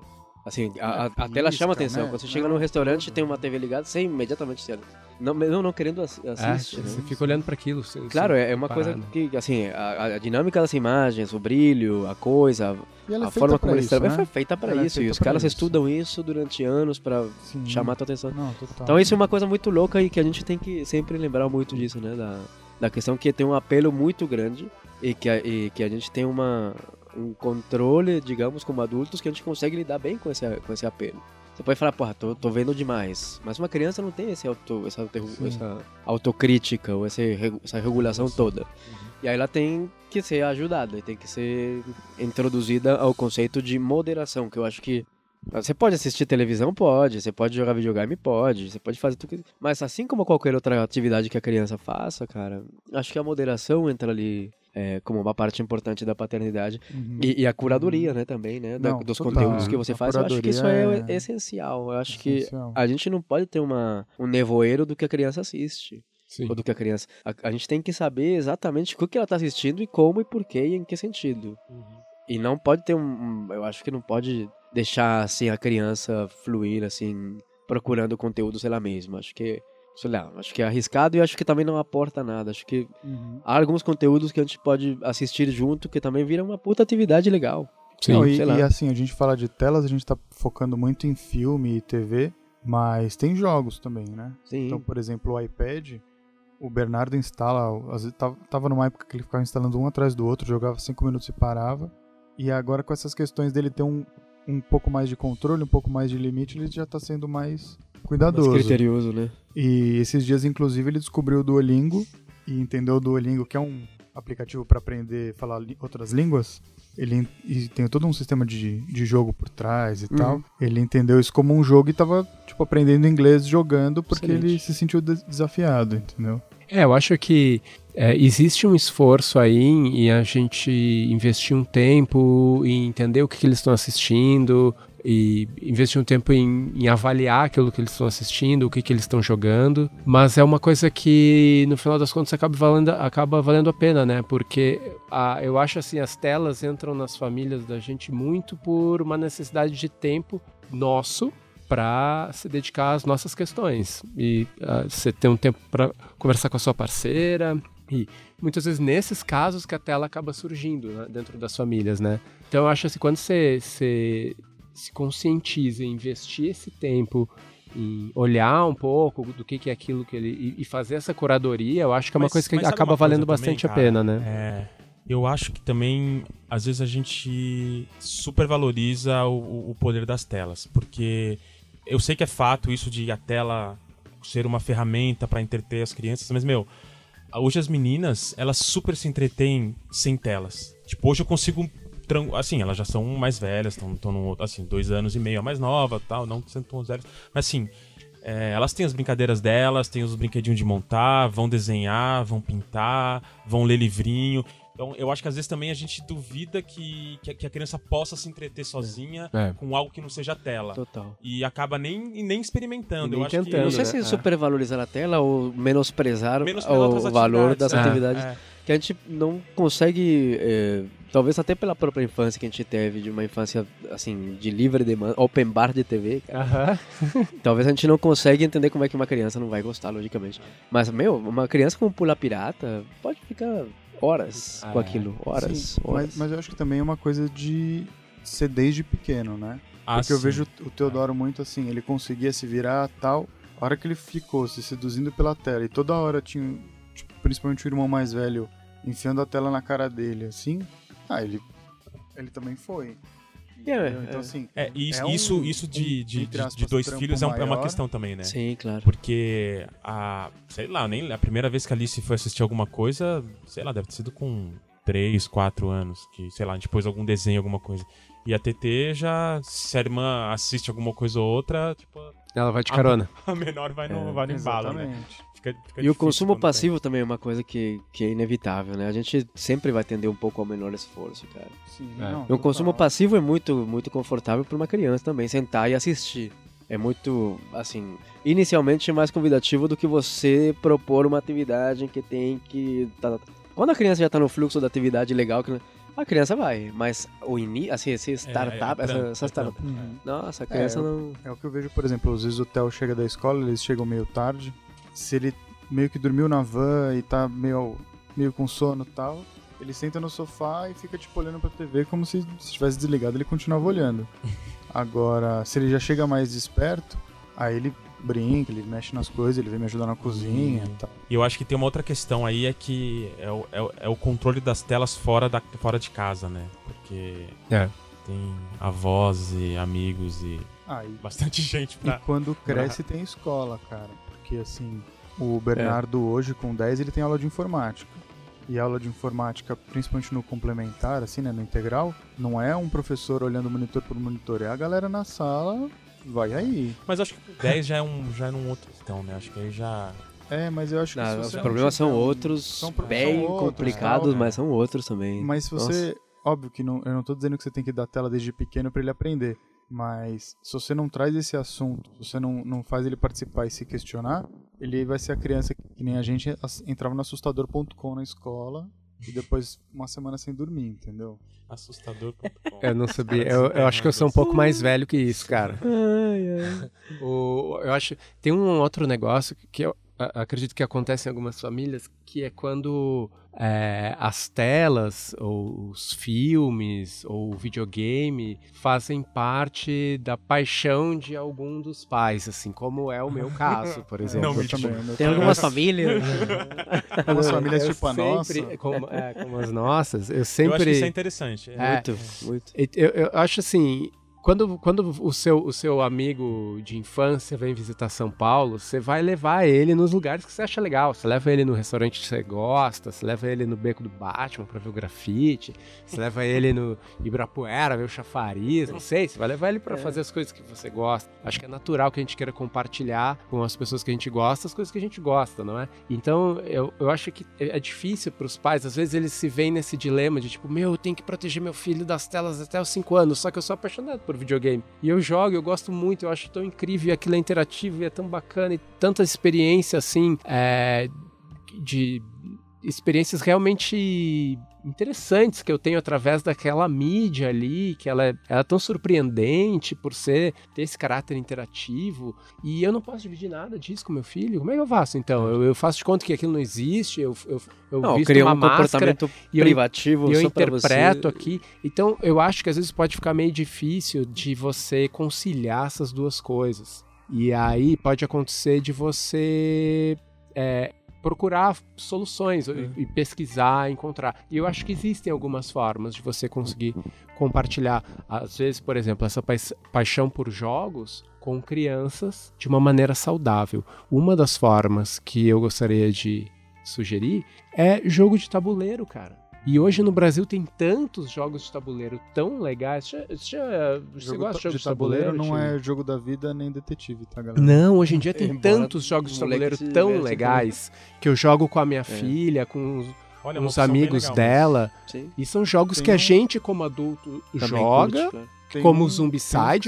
Assim, a, a- a tela chama atenção. né? Quando você chega num restaurante e tem uma TV ligada, você imediatamente se não, não, não querendo É, assiste. né? você fica olhando pra aquilo. Claro, é é uma parar, coisa né? que, assim, a, a dinâmica das imagens, o brilho, a coisa, é a feita forma como eles isso, trabalham, né? foi feita pra Ela é isso. E feita os caras isso. estudam isso durante anos pra Sim. chamar a tua atenção. Não. Então isso é uma coisa muito louca e que a gente tem que sempre lembrar muito disso, né? Da, da questão que tem um apelo muito grande e que a, e que a gente tem uma, um controle, digamos, como adultos, que a gente consegue lidar bem com esse, com esse apelo. Você pode falar, porra, tô, tô vendo demais. Mas uma criança não tem esse auto, essa, auto- essa autocrítica ou regu- essa regulação toda. E aí ela tem que ser ajudada, tem que ser introduzida ao conceito de moderação, que eu acho que você pode assistir televisão? Pode. Você pode jogar videogame? Pode. Você pode fazer tudo que... Mas assim como qualquer outra atividade que a criança faça, cara, acho que a moderação entra ali é, como uma parte importante da paternidade. Uhum. E, e a curadoria, né, também, né? da- Não, dos total. conteúdos que você A faz. Eu acho que isso é, é essencial. Eu acho Essencial. que a gente não pode ter uma, um nevoeiro do que a criança assiste. Sim. Ou do que a criança... A, a gente tem que saber exatamente o que ela tá assistindo e como e por quê e em que sentido. E não pode ter um, um- Eu acho que não pode deixar assim a criança fluir assim, procurando conteúdos ela mesma. Acho que. Sei lá, acho que é arriscado e acho que também não aporta nada. Acho que Uhum. há alguns conteúdos que a gente pode assistir junto que também viram uma puta atividade legal. Sim. Não, e, e assim, a gente fala de telas, a gente tá focando muito em filme e TV, Mas tem jogos também, né? Sim. Então, por exemplo, o iPad, o Bernardo instala, às vezes tava, tava numa época que ele ficava instalando um atrás do outro, jogava cinco minutos e parava. E agora com essas questões dele ter um, um pouco mais de controle, um pouco mais de limite, ele já tá sendo mais Mais cuidadoso. criterioso, né? E esses dias, inclusive, ele descobriu o Duolingo e entendeu o Duolingo, que é um aplicativo para aprender a falar outras línguas. Ele tem todo um sistema de, de jogo por trás e tal. Ele entendeu isso como um jogo e tava, tipo, aprendendo inglês jogando porque Excelente. ele se sentiu de- desafiado, entendeu? É, eu acho que é, existe um esforço aí em a gente investir um tempo em entender o que, que eles estão assistindo e investir um tempo em, em avaliar aquilo que eles estão assistindo, o que, que eles estão jogando. Mas é uma coisa que, no final das contas, acaba valendo, acaba valendo a pena, né? Porque a, eu acho assim, as telas entram nas famílias da gente muito por uma necessidade de tempo nosso para se dedicar às nossas questões e ah, você ter um tempo para conversar com a sua parceira e muitas vezes nesses casos que a tela acaba surgindo né, dentro das famílias, né? Então eu acho assim quando você, você se conscientiza em investir esse tempo em olhar um pouco do que, que é aquilo que ele e, fazer essa curadoria, eu acho que é uma Mas- coisa que acaba valendo também, bastante a cara? pena, né? É, eu acho que também, às vezes, a gente supervaloriza o, o poder das telas, porque eu sei que é fato isso de a tela ser uma ferramenta para entreter as crianças, mas, meu, hoje as meninas, elas super se entretêm sem telas. Tipo, hoje eu consigo. Assim, elas já são mais velhas, estão no assim, dois anos e meio a mais nova tal, não sendo tão velhas. Mas assim, é, elas têm as brincadeiras delas, têm os brinquedinhos de montar, vão desenhar, vão pintar, vão ler livrinho. Então, eu acho que às vezes também a gente duvida que, que, a- que a criança possa se entreter sozinha É. com algo que não seja tela. Total. E acaba nem, nem experimentando. E nem eu acho tentando, Eu não que. sei né? se É. supervalorizar a tela ou menosprezar Menosprezar o valor atividades. das É. atividades É. que a gente não consegue, é, talvez até pela própria infância que a gente teve, de uma infância assim de livre demanda, open bar de TV, cara. Aham. <laughs> talvez a gente não consegue entender como é que uma criança não vai gostar, logicamente. Mas meu, uma criança com pula pirata pode ficar horas com É. aquilo, horas, Sim, horas. mas, mas eu acho que também é uma coisa de ser desde pequeno, né? Ah, Porque eu sim. vejo o Teodoro muito assim, ele conseguia se virar tal. A hora que ele ficou se seduzindo pela tela e toda hora tinha, tipo, principalmente o irmão mais velho, enfiando a tela na cara dele, assim, ah, ele, ele também foi. É, Entendeu? então, é. assim, É, isso, É um- isso, isso um, de, de, aspas, de dois filhos é, um- é uma questão também, né? Sim, claro. Porque a. Sei lá, nem a primeira vez que a Alice foi assistir alguma coisa, sei lá, deve ter sido com 3, 4 anos. Que, sei lá, a gente pôs algum desenho, alguma coisa. E a TT já, se a irmã assiste alguma coisa ou outra, tipo, Ela vai de carona. <laughs> a menor vai no, é, vai no embalo, né? Fica- fica E o consumo passivo também é uma coisa que, que é inevitável, né? A gente sempre vai tender um pouco ao menor esforço, cara. Sim, É. não, E o consumo passivo é muito, muito confortável para uma criança também, sentar e assistir. É muito, assim, inicialmente mais convidativo do que você propor uma atividade em que tem que. tá- tá- Quando a criança já tá no fluxo da atividade legal, que- a criança vai, mas o ini, assim, esse tem. startup, É, é essa, trampo, essa é startup. Uhum. Nossa, a criança É, não. É o que eu vejo, por exemplo, às vezes o Theo chega da escola, eles chegam meio tarde. Se ele meio que dormiu na van e tá meio, meio com sono e tal, ele senta no sofá e fica tipo olhando pra TV como se se tivesse desligado, ele continuava olhando. <laughs> Agora, se ele já chega mais desperto, aí ele brinca, ele mexe nas coisas, ele vem me ajudar na cozinha e tal. E eu acho que tem uma outra questão aí, é que é o, é o, é o controle das telas fora, da, fora de casa, né? Porque É. tem avós e amigos e Ah, e, bastante <laughs> gente e pra... quando cresce tem escola, cara. Porque assim, o Bernardo hoje com 10 ele tem aula de informática. E aula de informática, principalmente no complementar, assim, né, no integral, não é um professor olhando monitor por monitor, é a galera na sala, vai aí. Mas acho que com 10 já é um, já é num outro questão, né? Acho que aí já... É, mas eu acho que Não, os problemas são um- outros, são pro- bem são outros, complicados, tal, mas são outros também. Mas se Nossa. você. Óbvio que não, eu não tô dizendo que você tem que dar tela desde pequeno para ele aprender. Mas se você não traz esse assunto, se você não, não faz ele participar e se questionar, ele vai ser a criança que nem a gente entrava no assustador.com na escola e depois uma semana sem dormir, entendeu? Assustador.com. Eu não sabia. Eu, eu acho que eu sou um pouco mais velho que isso, cara. Ai, ai. <laughs> O, eu acho. Tem um outro negócio que eu acredito que acontece em algumas famílias, que é quando é, as telas, ou os filmes, ou o videogame fazem parte da paixão de algum dos pais, assim como é o meu <laughs> caso, por exemplo. Não, tipo, também, Tem algumas famílias. <laughs> Algumas famílias tipo a sempre- nossa. Como, é, como as <laughs> nossas, eu Eu acho que isso é sempre. interessante. É. Muito, muito. Eu, eu acho assim. Quando, quando o, seu, o seu amigo de infância vem visitar São Paulo, você vai levar ele nos lugares que você acha legal. Você leva ele no restaurante que você gosta, você leva ele no beco do Batman pra ver o grafite, você leva ele no Ibirapuera ver o chafariz, não sei. Você vai levar ele pra fazer as coisas que você gosta. Acho que é natural que a gente queira compartilhar com as pessoas que a gente gosta as coisas que a gente gosta, não é? Então eu, eu acho que é difícil pros pais, às vezes eles se veem nesse dilema de tipo, meu, eu tenho que proteger meu filho das telas até os 5 anos, só que eu sou apaixonado por videogame. E eu jogo, eu gosto muito, eu acho tão incrível, e aquilo é interativo e é tão bacana, e tanta experiência assim, é, de experiências realmente interessantes que eu tenho através daquela mídia ali, que ela é, ela é tão surpreendente por ser ter esse caráter interativo, e eu não posso dividir nada disso com meu filho. Como é que eu faço então? Eu, eu faço de conta que aquilo não existe, eu, eu, eu Não, visto uma um máscara e eu- privativo e eu interpreto aqui. Então, eu acho que às vezes pode ficar meio difícil de você conciliar essas duas coisas. E aí pode acontecer de você é, procurar soluções e, e pesquisar, encontrar. E eu acho que existem algumas formas de você conseguir compartilhar, às vezes, por exemplo, essa paixão por jogos com crianças de uma maneira saudável. Uma das formas que eu gostaria de sugerir é jogo de tabuleiro, cara. E hoje no Brasil tem tantos jogos de tabuleiro tão legais. Você, você, você Jogo gosta de jogos de tabuleiro? não Tio? é jogo da vida nem detetive, tá, galera? Não, hoje em dia tem Embora tantos jogos de tabuleiro tão diverte legais que eu jogo com a minha filha, com os, Olha, é bem amigos legal, dela. Sim. E são jogos Tem que a gente, como adulto, Também joga. curte. Tem como um- uns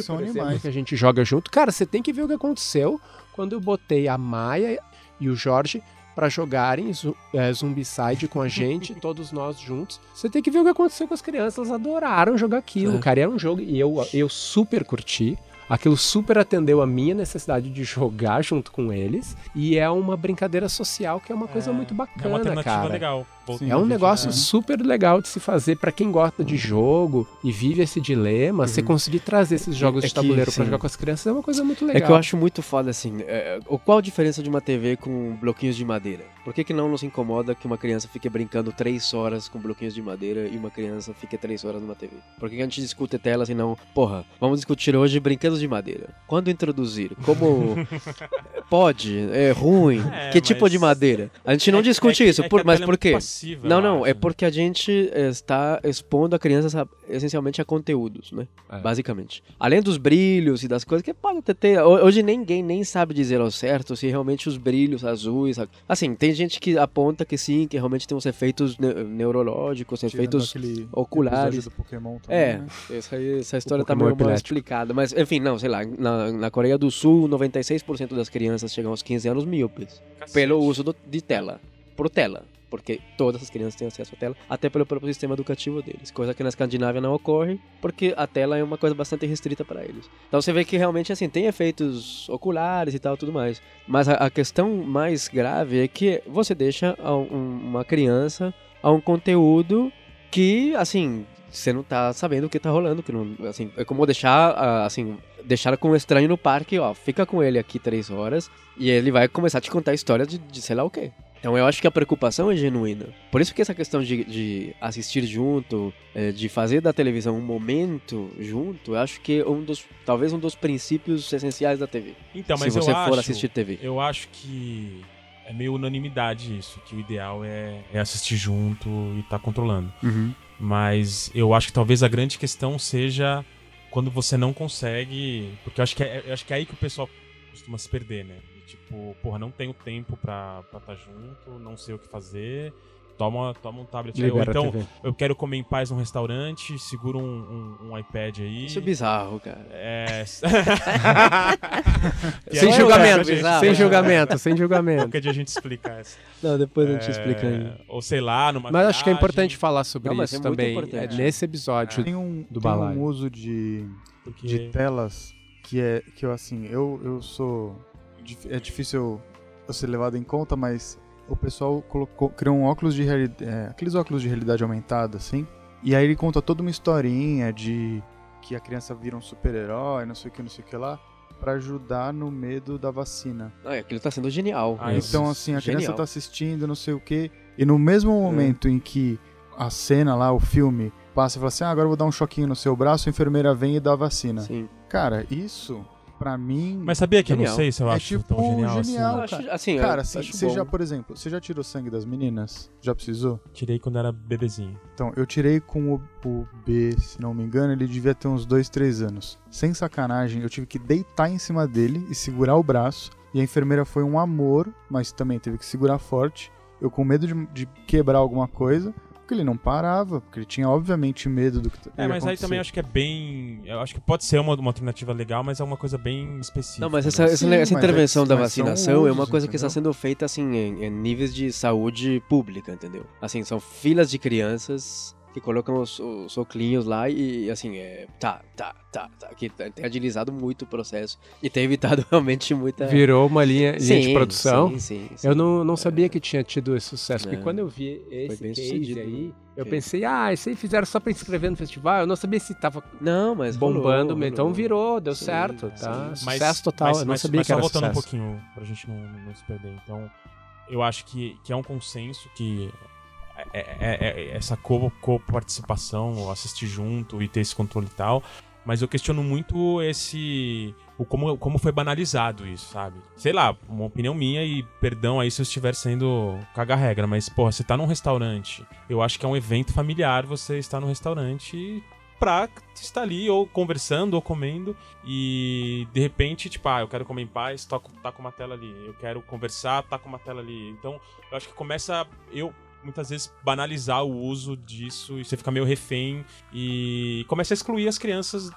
são por exemplo, animais. que a gente joga junto. Cara, você tem que ver o que aconteceu quando eu botei a Maia e o Jorge pra jogarem é, Zombicide com a gente, <laughs> todos nós juntos. Você tem que ver o que aconteceu com as crianças. Elas adoraram jogar aquilo, É. cara. Era um jogo e eu, eu super curti. Aquilo super atendeu a minha necessidade de jogar junto com eles. E é uma brincadeira social que é uma coisa muito É uma bacana, alternativa cara. legal. Sim. É um negócio é. super legal de se fazer pra quem gosta de jogo e vive esse dilema. Você conseguir trazer esses jogos É de tabuleiro pra sim. jogar com as crianças é uma coisa muito legal. É que eu acho muito foda assim. É, o- qual a diferença de uma TV com bloquinhos de madeira? Por que, que não nos incomoda que uma criança fique brincando três horas com bloquinhos de madeira e uma criança fique três horas numa TV? Por que, que a gente discute telas e não, porra, vamos discutir hoje brinquedos de madeira? Quando introduzir? Como <laughs> pode? É ruim? É, que tipo mas- de madeira? A gente não É discute é que- isso, é por- mas por quê? Passiva, Não, não, é acho. porque a gente está expondo a criança essencialmente a conteúdos, né? É. Basicamente. Além dos brilhos e das coisas que pode até ter. ho- Hoje ninguém nem sabe dizer ao certo se realmente os brilhos azuis. a- Assim, tem gente que aponta que sim, que realmente tem uns efeitos ne- neurológicos, Tirando efeitos. oculares. do Pokémon também, É, né? essa, aí- essa história tá Pokémon meio mal epilético. explicada. Mas, enfim, não, sei lá. Na, na Coreia do Sul, 96% das crianças chegam aos 15 anos míopes Cacete. pelo uso do- de tela. Por tela. Porque todas as crianças têm acesso à tela, até pelo próprio sistema educativo deles. Coisa que na Escandinávia não ocorre, porque a tela é uma coisa bastante restrita para eles. Então você vê que realmente, assim, tem efeitos oculares e tal, tudo mais. Mas a, questão mais grave é que você deixa um- uma criança a um conteúdo que, assim, você não tá sabendo o que tá rolando, que não, assim, é como deixar, assim, deixar com um estranho no parque, ó, fica com ele aqui três horas e ele vai começar a te contar história de, de sei lá o quê. Então eu acho que a preocupação é genuína. Por isso que essa questão de, de assistir junto, eh, de fazer da televisão um momento junto, eu acho que é um dos, talvez um dos princípios essenciais da TV. Então, mas se você eu for acho, assistir TV. Eu acho que é meio unanimidade isso, que o ideal é, é assistir junto e tá controlando. Mas eu acho que talvez a grande questão seja quando você não consegue. Porque eu acho que é, acho que é aí que o pessoal costuma se perder, né? Tipo, porra, não tenho tempo pra estar tá junto, não sei o que fazer. Toma, toma um tablet aí. Ou então, eu quero comer em paz num restaurante, segura um, um- um iPad aí. Isso é bizarro, cara. É. <laughs> Sem Piada- julgamento, bizarro, sem é. julgamento, sem julgamento. Qualquer dia a gente explica essa. Não, depois a gente É, explica aí. Ou sei lá, numa Mas acho que é viagem, importante falar sobre Não, isso é também. É nesse episódio. Tem um, do tem um uso de, porque- de telas que é que eu assim, eu, eu sou é difícil ser levado em conta, mas o pessoal colocou, criou um óculos de realidade, é, aqueles óculos de realidade aumentada, assim. E aí ele conta toda uma historinha de que a criança vira um super-herói, não sei o que, não sei o que lá, pra ajudar no medo da vacina. Ah, aquilo tá sendo genial. Ah, então, assim, a genial. criança tá assistindo, não sei o que, e no mesmo momento em que a cena lá, o filme, passa e fala assim: ah, agora eu vou dar um choquinho no seu braço, a enfermeira vem e dá a vacina. Sim. Cara, isso, pra mim. Mas sabia que eu não Genial. sei se eu É acho tipo tão genial, genial. Eu assim. acho, assim, Cara, eu você bom. já, por exemplo, você já tirou sangue das meninas? Já precisou? Tirei quando era bebezinho. Então, eu tirei com o, o B, se não me engano, ele devia ter uns 2, 3 anos. Sem sacanagem, eu tive que deitar em cima dele e segurar o braço. E a enfermeira foi um amor, mas também teve que segurar forte. Eu com medo de, de quebrar alguma coisa, porque ele não parava, porque ele tinha obviamente medo do que É, ia mas aí acontecer. também acho que é bem. Eu acho que pode ser uma, uma alternativa legal, mas é uma coisa bem específica. Não, mas né? essa, essa, Sim, essa mas intervenção é- da vacinação é uma usos, coisa que está entendeu? sendo feita assim em, em níveis de saúde pública, entendeu? Assim, são filas de crianças que colocam os, os oclinhos lá e assim, é, tá, tá, tá, tá, que tem agilizado muito o processo e tem evitado <laughs> realmente muita... Virou uma linha, linha de Sim, produção. Sim, sim, sim. Eu não, não sabia que tinha tido esse sucesso, porque É. quando eu vi esse bem case sucedido, aí, eu Sim. pensei, ah, isso aí fizeram só pra inscrever no festival, eu não sabia se tava Não, mas bombando, rolou, então virou, deu Sim, certo, sim. tá? Mas- Sucesso total, mas, eu não mas- sabia mas que era só voltando sucesso. um pouquinho pra gente não, não se perder. Então, eu acho que, que é um consenso que é, é- é- é essa co- co-participação, assistir junto e ter esse controle e tal. Mas eu questiono muito esse. O como, como foi banalizado isso, sabe? Sei lá, uma opinião minha e perdão aí se eu estiver sendo caga-regra, mas, porra, você tá num restaurante. Eu acho que é um evento familiar você estar no restaurante pra estar ali ou conversando ou comendo e de repente, tipo, ah, eu quero comer em paz, tá com uma tela ali. Eu quero conversar, tá com uma tela ali. Então, eu acho que começa eu muitas vezes banalizar o uso disso e você fica meio refém e começa a excluir as crianças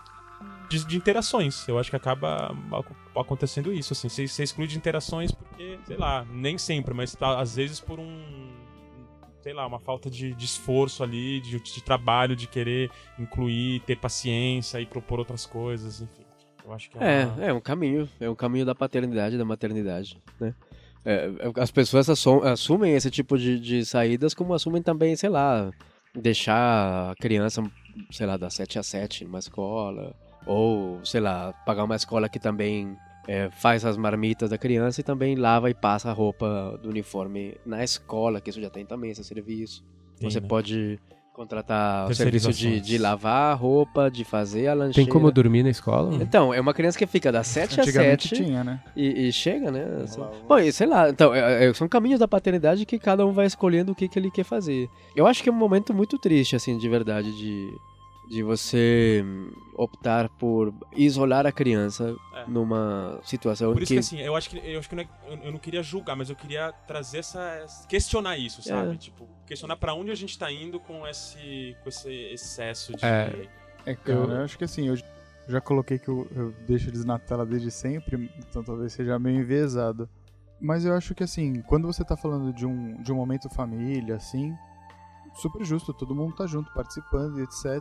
de, de interações. Eu acho que acaba ac- acontecendo isso, assim. Você, você exclui de interações porque, sei lá, nem sempre, mas tá, às vezes por um. Sei lá, uma falta de, de esforço ali, de, de trabalho, de querer incluir, ter paciência e propor outras coisas, enfim. Eu acho que é, uma... É, é um caminho, é um caminho da paternidade, da maternidade, né? É, as pessoas assu- assumem esse tipo de, de saídas como assumem também, sei lá, deixar a criança, sei lá, das 7 a 7 numa escola, ou, sei lá, pagar uma escola que também é, faz as marmitas da criança e também lava e passa a roupa do uniforme na escola, que isso já tem também esse serviço. Tem, Você né? pode contratar o serviço de, de lavar a roupa, de fazer a lancheira. Tem como dormir na escola? Então, é uma criança que fica das 7 a Antigamente 7 tinha, né? e, e chega, né? assim. Rolava. Bom, e sei lá, então, é- é- são caminhos da paternidade que cada um vai escolhendo o que, que ele quer fazer. Eu acho que é um momento muito triste, assim, de verdade, de, de você hum, optar por isolar a criança É. numa situação Por isso que, assim, eu acho que eu acho que não é- eu, não queria julgar, mas eu queria trazer essa questionar isso, sabe? É. Tipo, questionar pra onde a gente tá indo com esse com esse excesso de É. É, cara, Eu- eu acho que assim, eu já coloquei que eu, eu deixo eles na tela desde sempre, então talvez seja meio enviesado. Mas eu acho que assim, quando você tá falando de um, de um momento família, assim, super justo, todo mundo tá junto, participando e etc.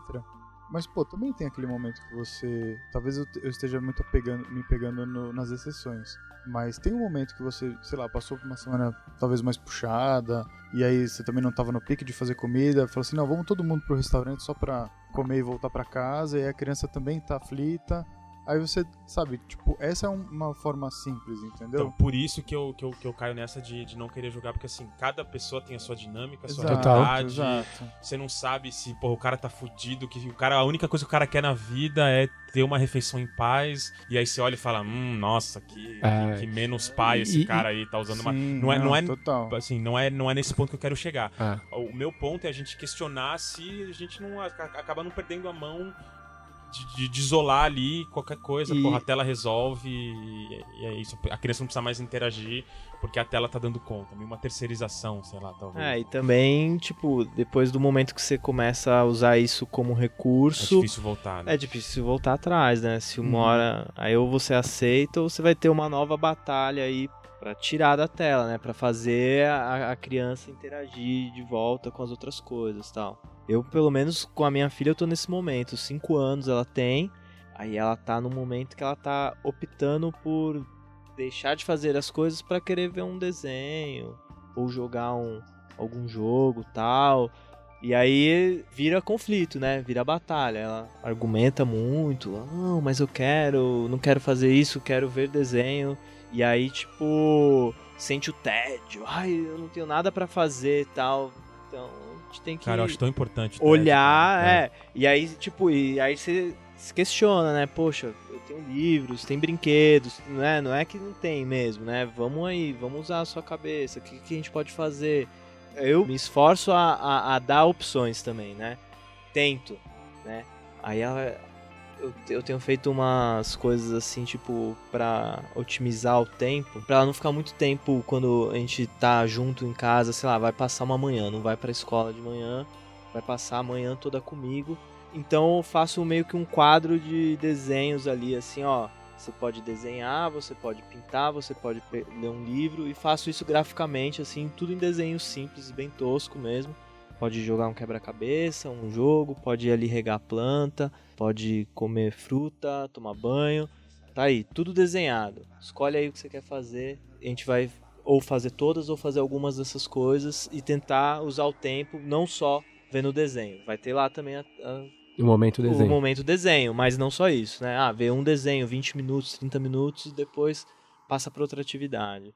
Mas, pô, também tem aquele momento que você. Talvez eu, te- eu esteja muito pegando, me pegando no- nas exceções. Mas tem um momento que você, sei lá, passou por uma semana talvez mais puxada, e aí você também não tava no pique de fazer comida, falou assim: não, vamos todo mundo pro restaurante só pra comer e voltar pra casa, e a criança também tá aflita. Aí você, sabe, tipo, essa é um- uma forma simples, entendeu? Então, por isso que eu, que eu, que eu caio nessa de, de não querer jogar, porque assim, cada pessoa tem a sua dinâmica, a sua Exato, realidade. exato. Você não sabe se porra, o cara tá fudido, que o cara, a única coisa que o cara quer na vida é ter uma refeição em paz. E aí você olha e fala, hum, nossa, que, É. que, que menos pai esse E- cara aí tá usando uma. Sim, não é- não é- Total. Assim, não é, não é nesse ponto que eu quero chegar. Ah, O meu ponto é a gente questionar se a gente não acaba não perdendo a mão de, de- isolar ali qualquer coisa, E- porra, a tela resolve e, e é isso. A criança não precisa mais interagir porque a tela tá dando conta. Meio uma terceirização, sei lá, talvez. É, e também, tipo, depois do momento que você começa a usar isso como É recurso, difícil voltar, né? é difícil voltar atrás, né? Se uma Uhum. hora aí ou você aceita ou você vai ter uma nova batalha aí pra tirar da tela, né? Pra fazer a, a criança interagir de volta com as outras coisas, tal. Eu, pelo menos com a minha filha, eu tô nesse momento, cinco anos ela tem, aí ela tá no momento que ela tá optando por deixar de fazer as coisas pra querer ver um desenho, ou jogar um, algum jogo tal. E aí vira conflito, né? Vira batalha. Ela argumenta muito, não, mas eu quero, não quero fazer isso, quero ver desenho. E aí, tipo, sente o tédio. Ai, eu não tenho nada para fazer tal. Então, gente tem que Cara, eu acho tão importante. olhar, é. E aí, tipo, e aí você se questiona, né? Poxa, eu tenho livros, tem brinquedos, não é, não é que não tem mesmo, né? Vamos aí, vamos usar a sua cabeça. O que, que a gente pode fazer? Eu me esforço a, a, a dar opções também, né? Tento, né? Aí ela, eu, eu tenho feito umas coisas assim, tipo, pra otimizar o tempo, pra ela não ficar muito tempo quando a gente tá junto em casa, sei lá, vai passar uma manhã, não vai pra escola de manhã, vai passar a manhã toda comigo. Então eu faço meio que um quadro de desenhos ali, assim, ó. Você pode desenhar, você pode pintar, você pode ler um livro e faço isso graficamente, assim, tudo em desenho simples, bem tosco mesmo. Pode jogar um quebra-cabeça, um jogo, pode ir ali regar planta, pode comer fruta, tomar banho. Tá aí, tudo desenhado. Escolhe aí o que você quer fazer. A gente vai ou fazer todas ou fazer algumas dessas coisas e tentar usar o tempo não só vendo o desenho. Vai ter lá também a, a o momento desenho. O momento desenho, mas não só isso, né? Ah, ver um desenho 20 minutos, 30 minutos e depois passa para outra atividade.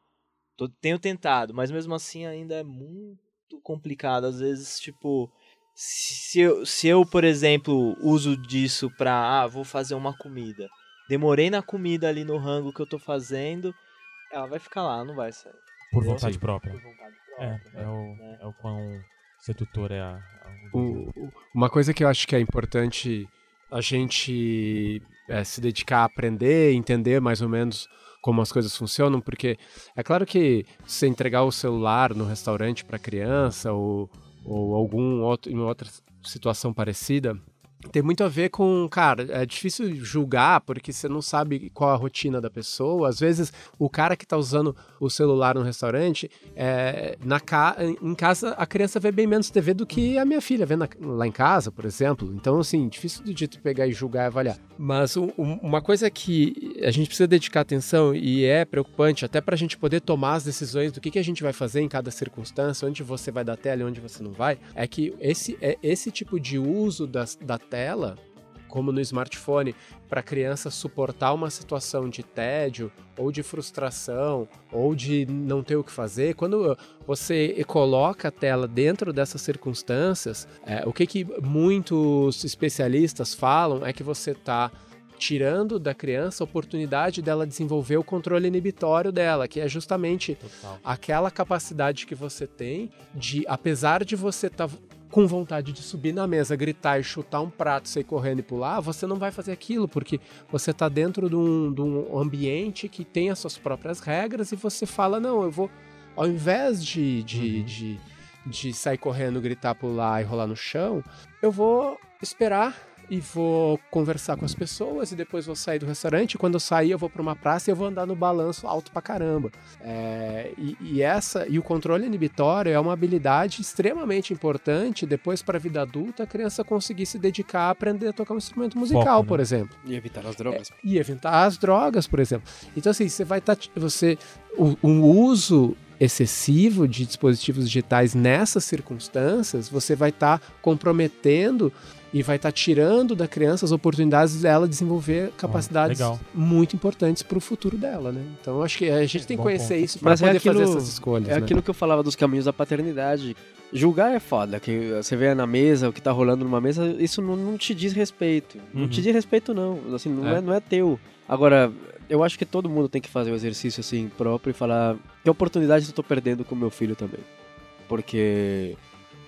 Tô, tenho tentado, mas mesmo assim ainda é muito complicado. Às vezes, tipo, se eu, se eu por exemplo, uso disso pra, ah, vou fazer uma comida. Demorei na comida ali no rango que eu tô fazendo, ela vai ficar lá, não vai sair. Por vontade própria. Por vontade É, própria. é o, né? é o quão sedutor é a. a- o- uma coisa que eu acho que é importante a gente é, se dedicar a aprender, entender mais ou menos como as coisas funcionam, porque é claro que você entregar o celular no restaurante para criança ou, ou algum outro em outra situação parecida tem muito a ver com, cara, é difícil julgar porque você não sabe qual a rotina da pessoa. Às vezes, o cara que tá usando o celular no restaurante, é, na ca... em casa, a criança vê bem menos TV do que a minha filha na- lá em casa, por exemplo. Então, assim, difícil de tu pegar e julgar e avaliar. Mas um- um- uma coisa que a gente precisa dedicar atenção e é preocupante, até pra gente poder tomar as decisões do que, que a gente vai fazer em cada circunstância, onde você vai dar tela e onde você não vai, é que esse, é, esse tipo de uso das, da tela, como no smartphone, para a criança suportar uma situação de tédio ou de frustração ou de não ter o que fazer, quando você coloca a tela dentro dessas circunstâncias, é, o que, que muitos especialistas falam é que você está tirando da criança a oportunidade dela desenvolver o controle inibitório dela, que é justamente Total. aquela capacidade que você tem de, apesar de você estar com vontade de subir na mesa, gritar e chutar um prato, sair correndo e pular, você não vai fazer aquilo, porque você está dentro de um, de um ambiente que tem as suas próprias regras e você fala, não, eu vou, ao invés de, de, Uhum. de, de sair correndo, gritar, pular e rolar no chão, eu vou esperar e vou conversar com as pessoas e depois vou sair do restaurante. Quando eu sair, eu vou para uma praça e eu vou andar no balanço alto pra caramba. É, e, e essa e o controle inibitório é uma habilidade extremamente importante depois para a vida adulta a criança conseguir se dedicar a aprender a tocar um instrumento musical, Foco, né? por exemplo E evitar as drogas. e evitar as drogas, por exemplo. Então assim, você vai estar você o, o uso excessivo de dispositivos digitais nessas circunstâncias, você vai estar comprometendo e vai estar tirando da criança as oportunidades dela desenvolver capacidades muito importantes para o futuro dela, né? Então eu acho que a gente tem que conhecer ponto. isso para Mas é poder aquilo- fazer essas escolhas. É né? aquilo que eu falava dos caminhos da paternidade. Julgar é foda, que você vê na mesa, o que tá rolando numa mesa, isso não, não te diz respeito. Não Uhum. te diz respeito, não. Assim, não É. é. não é teu. Agora, eu acho que todo mundo tem que fazer o exercício assim próprio e falar que oportunidade eu tô perdendo com meu filho também. Porque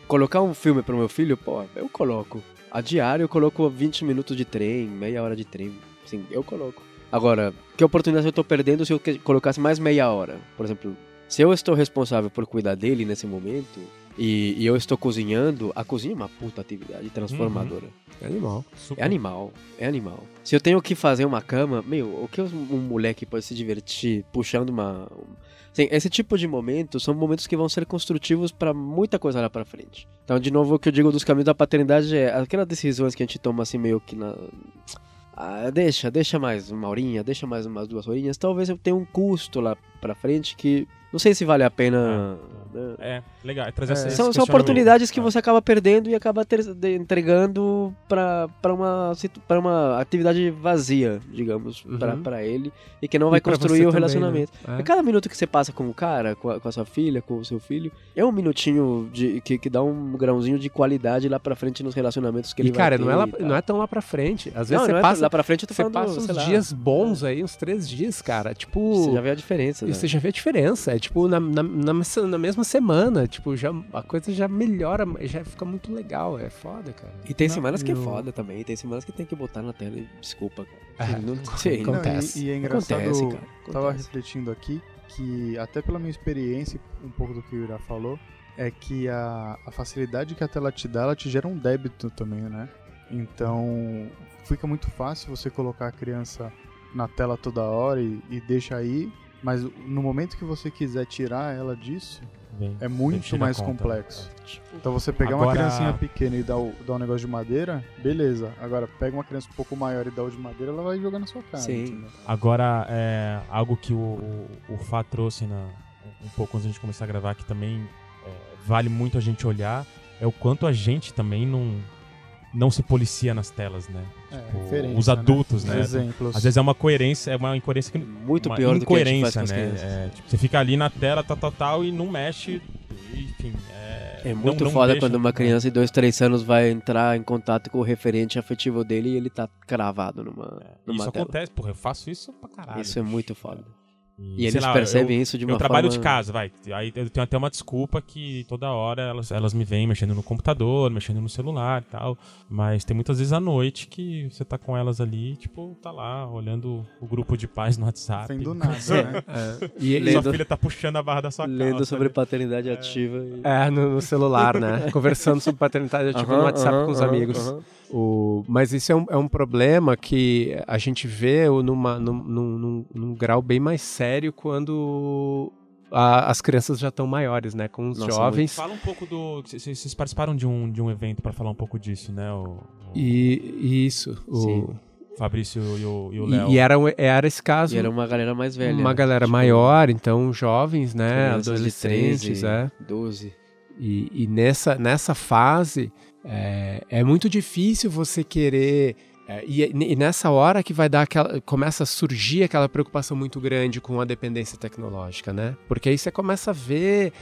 colocar um filme pro meu filho, pô, eu coloco. A diário eu coloco 20 minutos de trem, meia hora de trem. Sim, eu coloco. Agora, que oportunidade eu tô perdendo se eu colocasse mais meia hora? Por exemplo, se eu estou responsável por cuidar dele nesse momento e, e eu estou cozinhando, a cozinha é uma puta atividade transformadora. É animal. Super. É animal, é animal. Se eu tenho que fazer uma cama, meu, o que um moleque pode se divertir puxando uma. Assim, esse tipo de momentos são momentos que vão ser construtivos pra muita coisa lá pra frente. Então, de novo, o que eu digo dos caminhos da paternidade é aquelas decisões que a gente toma assim meio que na. Ah, deixa, deixa mais uma horinha, deixa mais umas duas horinhas. Talvez eu tenha um custo lá pra frente que não sei se vale a pena Né? É, legal. É trazer é. São, são oportunidades que você acaba perdendo e acaba ter, de, entregando para uma, pra uma atividade vazia, digamos, uhum. para ele, e que não vai construir o relacionamento. Também, né? é. Cada minuto que você passa com o cara, com a, com a, sua filha, com o seu filho, é um minutinho de, que, que dá um grãozinho de qualidade lá pra frente nos relacionamentos que ele e, vai cara, ter. não é, lá, não é tão lá pra frente. Às vezes não, você não é passa. É lá pra frente, eu tô você falando, passa uns dias bons aí, uns três dias, cara. Tipo. Você já vê a diferença. Né? Você já vê a diferença. É tipo, na, na, na, na mesma semana, tipo, já, a coisa já melhora, já fica muito legal. É foda, cara. E tem não, semanas que é foda também. Tem semanas que tem que botar na tela e desculpa, cara. É, não, <laughs> sei, acontece. Não, e, e, é engraçado, acontece, cara. Acontece. tava refletindo aqui que, até pela minha experiência, um pouco do que o Ira falou, é que a, a facilidade que a tela te dá, ela te gera um débito também, né? Então, fica muito fácil você colocar a criança na tela toda hora e, e deixa aí, mas no momento que você quiser tirar ela disso, Vem, é muito mais complexo. Então você pegar Agora... uma criancinha pequena e dar, o, dar um negócio de madeira, beleza. Agora pega uma criança um pouco maior e dá o de madeira, ela vai jogar na sua cara. Sim. Entendeu? Agora, é, algo que o, o, o Fá trouxe na, um pouco antes de a gente começar a gravar, que também é, vale muito a gente olhar, é o quanto a gente também não não se policia nas telas, né? É, tipo, os né? adultos, né? né? Exemplos. Às vezes é uma coerência, é uma incoerência que muito uma pior incoerência, do que a gente faz né? É, tipo, você fica ali na tela, tal, tal, tal, e não mexe, enfim. É, é muito não, não foda quando uma criança de dois, três anos vai entrar em contato com o referente afetivo dele e ele tá cravado numa, é, numa Isso tela. acontece, porra, eu faço isso pra caralho. Isso é muito foda. E, e eles lá, percebem eu, isso de uma forma... Eu trabalho forma... de casa, vai. Aí eu tenho até uma desculpa que toda hora elas, elas me vêm mexendo no computador, mexendo no celular e tal. Mas tem muitas vezes à noite que você tá com elas ali, tipo, tá lá, olhando o grupo de pais no WhatsApp. Sem do <laughs> nada, né? É. E lendo, sua filha tá puxando a barra da sua Lendo calça, sobre paternidade é. ativa. E... É, no, no, celular, né? <laughs> Conversando sobre paternidade ativa no WhatsApp com os amigos. O, mas isso é um, é um problema que a gente vê numa, num, num, num grau bem mais sério quando a, as crianças já estão maiores, né? Com os Nossa, jovens. Fala um pouco do. Vocês participaram de um, de um evento para falar um pouco disso, né? O, o... E isso. O... Fabrício e o, e Léo. E, era, era esse caso. E era uma galera mais velha. Uma galera tipo, maior, então jovens, né? Adolescentes, de 13, é. 12. E, e nessa, nessa fase, é, é muito difícil você querer. É, e, e, nessa hora que vai dar aquela. começa a surgir aquela preocupação muito grande com a dependência tecnológica, né? Porque aí você começa a ver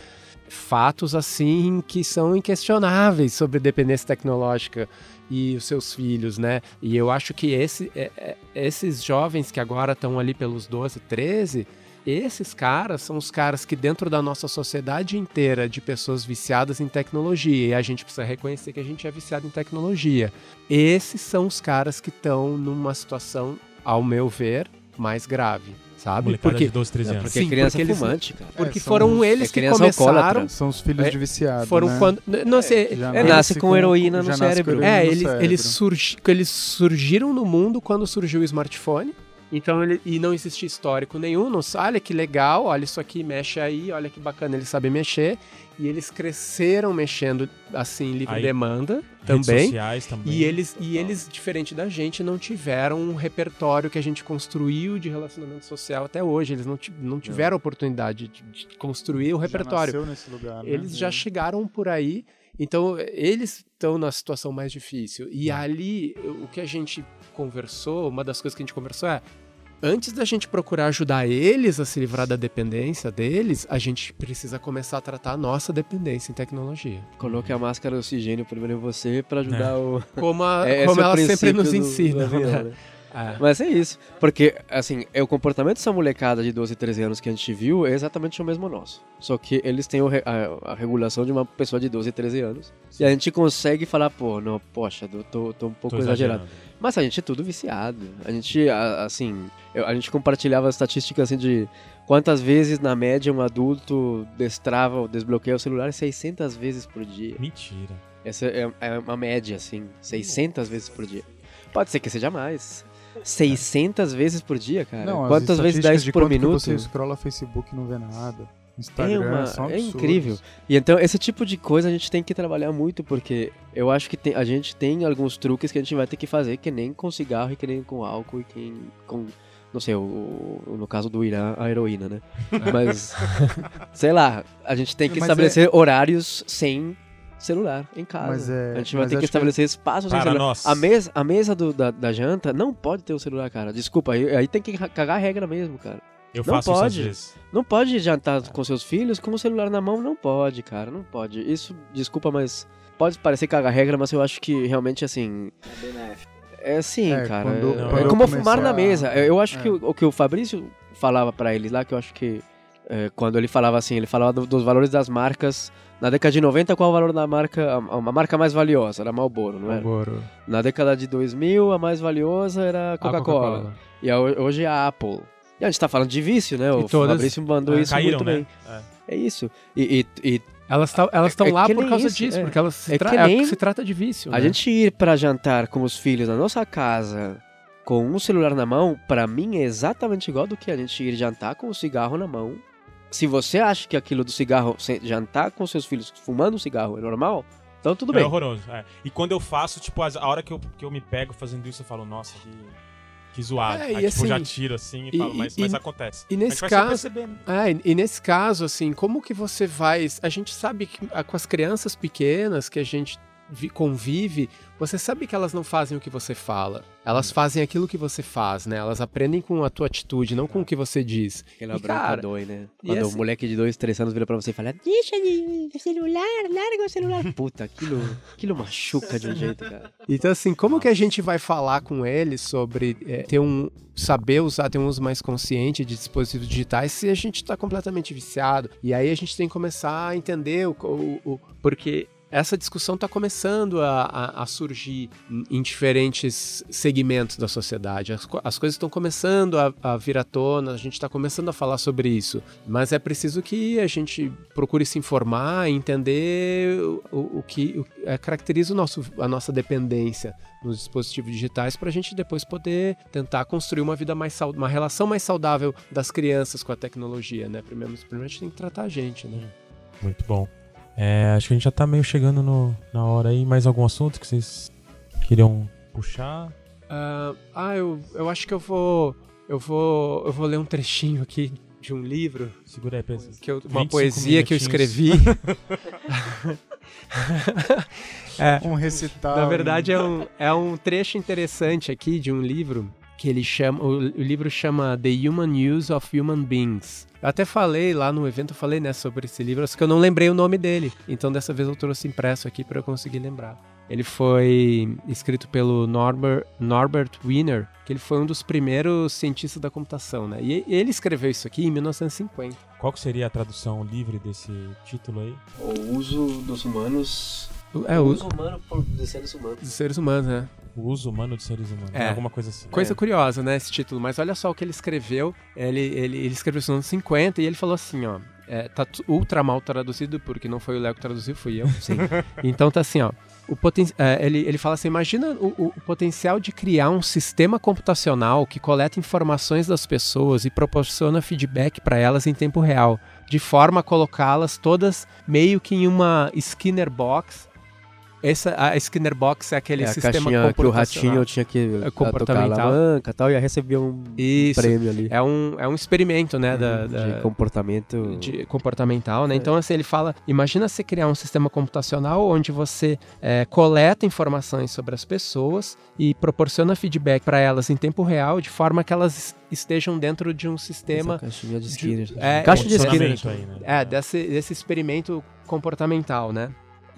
fatos assim que são inquestionáveis sobre dependência tecnológica e os seus filhos, né? E eu acho que esse, é, é, esses jovens que agora estão ali pelos 12, 13, esses caras são os caras que, dentro da nossa sociedade inteira de pessoas viciadas em tecnologia, e a gente precisa reconhecer que a gente é viciado em tecnologia, esses são os caras que estão numa situação, ao meu ver, mais grave sabe? Molecada porque, de 12, 13 anos. Porque Sim, criança porque fumante, cara. Porque é, foram os, eles é que começaram. Alcoólatra. São os filhos é, de viciado, Foram né? quando... Não, sei, é, nasce com, com heroína no cérebro. É, eles, eles, surgi, eles surgiram no mundo quando surgiu o smartphone. Então ele e não existe histórico nenhum, não olha que legal, olha isso aqui, mexe aí, olha que bacana, eles sabem mexer. E eles cresceram mexendo assim, livre aí, demanda também. Sociais também. E eles, e eles, diferente da gente, não tiveram um repertório que a gente construiu de relacionamento social até hoje. Eles não, não tiveram não. oportunidade de, de, construir o repertório. Já nesse lugar, né? Eles já é. chegaram por aí. Então, eles estão na situação mais difícil. E é. ali, o que a gente conversou, uma das coisas que a gente conversou é antes da gente procurar ajudar eles a se livrar da dependência deles, a gente precisa começar a tratar a nossa dependência em tecnologia. Coloque a máscara de oxigênio primeiro em você para ajudar é. o. Como, a, <laughs> é, como é ela sempre nos ensina. Do, do avião, né? É. Mas é isso. Porque, assim, é o comportamento dessa molecada de 12, 13 anos que a gente viu é exatamente o mesmo nosso. Só que eles têm a, a regulação de uma pessoa de 12, 13 anos. Sim. E a gente consegue falar, pô, não, poxa, tô, tô um pouco tô exagerado. exagerado. Mas a gente é tudo viciado. A gente, assim, a gente compartilhava estatísticas assim de quantas vezes, na média, um adulto destrava ou desbloqueia o celular 600 vezes por dia. Mentira. Essa é, é uma média, assim, 600 vezes por dia. Pode ser que seja mais. 600 vezes por dia, cara? Não, Quantas vezes dá isso por minuto? você scrolla Facebook e não vê nada. Instagram, é, uma, é incrível. E então, esse tipo de coisa a gente tem que trabalhar muito, porque eu acho que tem, a gente tem alguns truques que a gente vai ter que fazer, que nem com cigarro, e que nem com álcool, e que com Não sei, o, o- no caso do Irã, a heroína, né? <laughs> Mas, sei lá, a gente tem que Mas estabelecer horários sem celular em casa. Mas é- a gente vai mas ter que acho que- estabelecer espaços sem Para celular. nós. A mesa, a mesa do- da, da janta não pode ter o celular, cara. Desculpa, aí, aí tem que cagar a regra mesmo, cara. Eu Não faço isso às pode. vezes. Não pode jantar com seus filhos com o celular na mão, não pode, cara, não pode. Isso, desculpa, mas pode parecer cagar regra, mas eu acho que realmente assim. É assim, É, cara. quando- é- quando é eu como fumar na a- mesa. Eu acho É. que o, o que o Fabrício falava pra eles lá, que eu acho que é, quando ele falava assim, ele falava do- dos valores das marcas. Na década de 90, qual o valor da marca, a, a marca mais valiosa? Era Marlboro, não era? Marlboro. Na década de 2000, a mais valiosa era Coca-Cola. e a- hoje é a Apple. E a gente tá falando de vício, né? O todas- Fabrício mandou É, isso caíram, muito né? bem. É. É isso. E, e- e Elas estão É lá por causa isso, disso, é. porque elas se, É tra- é nem- se trata de vício. a né? gente ir pra jantar com os filhos na nossa casa com um celular na mão, pra mim é exatamente igual do que a gente ir jantar com o cigarro na mão. Se você acha que aquilo do cigarro, jantar com seus filhos fumando um cigarro é normal, então tudo É bem. horroroso. é. E quando eu faço, tipo, a hora que eu, que eu me pego fazendo isso, eu falo, nossa, que, que zoado. É, Aí, tipo, assim, já tiro assim e, e- falo, mas, e- mas acontece. e nesse caso- percebendo. É, e- nesse caso, assim, como que você vai. A gente sabe que ah, com as crianças pequenas que a gente convive, você sabe que elas não fazem o que você fala. Elas fazem aquilo que você faz, né? Elas aprendem com a tua atitude, não com o que você diz. Aquela E, branca cara, dói, né? Quando assim- o moleque de dois, três anos vira pra você e fala, deixa de celular, larga o celular. <laughs> Puta, aquilo, aquilo machuca de um jeito, cara. Então, assim, como que a gente vai falar com eles sobre é, ter um. saber usar, ter um uso mais consciente de dispositivos digitais se a gente tá completamente viciado? E aí a gente tem que começar a entender o. o- o- porque. Essa discussão está começando a, a- a surgir em- diferentes segmentos da sociedade. As, as coisas estão começando a, a vir à tona, a gente está começando a falar sobre isso. Mas é preciso que a gente procure se informar e entender o, o- que o- é, caracteriza o nosso, a nossa dependência nos dispositivos digitais para a gente depois poder tentar construir uma vida mais uma relação mais saudável das crianças com a tecnologia, né? Primeiro, primeiro a gente tem que tratar a gente, né? Muito bom. É, acho que a gente já tá meio chegando no- na hora aí. Mais algum assunto que vocês queriam puxar? Ah, ah, eu, eu acho que eu vou eu vou eu vou ler um trechinho aqui de um livro Segura aí, pensa. que eu, uma 25 poesia que eu escrevi. <laughs> <laughs> é, Um recital. Na verdade, é um, é um trecho interessante aqui de um livro que ele chama. O, o livro chama The Human Use of Human Beings. Eu até falei lá no evento, eu falei né, sobre esse livro, só que eu não lembrei o nome dele. Então dessa vez eu trouxe impresso aqui para eu conseguir lembrar. Ele foi escrito pelo Norbert, Norbert Wiener, que ele foi um dos primeiros cientistas da computação, né? E ele escreveu isso aqui em 1950. Qual que seria a tradução livre desse título aí? O uso dos humanos... É o uso humano de seres humanos. dos seres humanos, né? O uso humano de seres humanos. É. Alguma coisa assim. Coisa curiosa, né, esse título, mas olha só o que ele escreveu. Ele, ele, ele escreveu isso nos anos 50 e ele falou assim, ó. é, tá ultra mal traduzido, porque não foi o Léo que traduziu, fui eu. Sim. <laughs> então tá assim, ó. O poten é, ele, ele fala assim: imagina o, o- o potencial de criar um sistema computacional que coleta informações das pessoas e proporciona feedback para elas em tempo real, de forma a colocá-las todas meio que em uma Skinner box. Essa, a Skinner box é aquele É a sistema caixinha que o ratinho tinha que É, ah, tocar a comportamental. alavanca e tal, e ia receber um Isso. prêmio ali. É um, é um experimento, né, da, da- de comportamento. de comportamental, né? É. Então, assim, ele fala, imagina você criar um sistema computacional onde você é, coleta informações sobre as pessoas e proporciona feedback para elas em tempo real, de forma que elas es- estejam dentro de um sistema, Essa caixinha de Skinner. é, Caixa de Skinner. Aí, né? é, desse, desse experimento comportamental, né?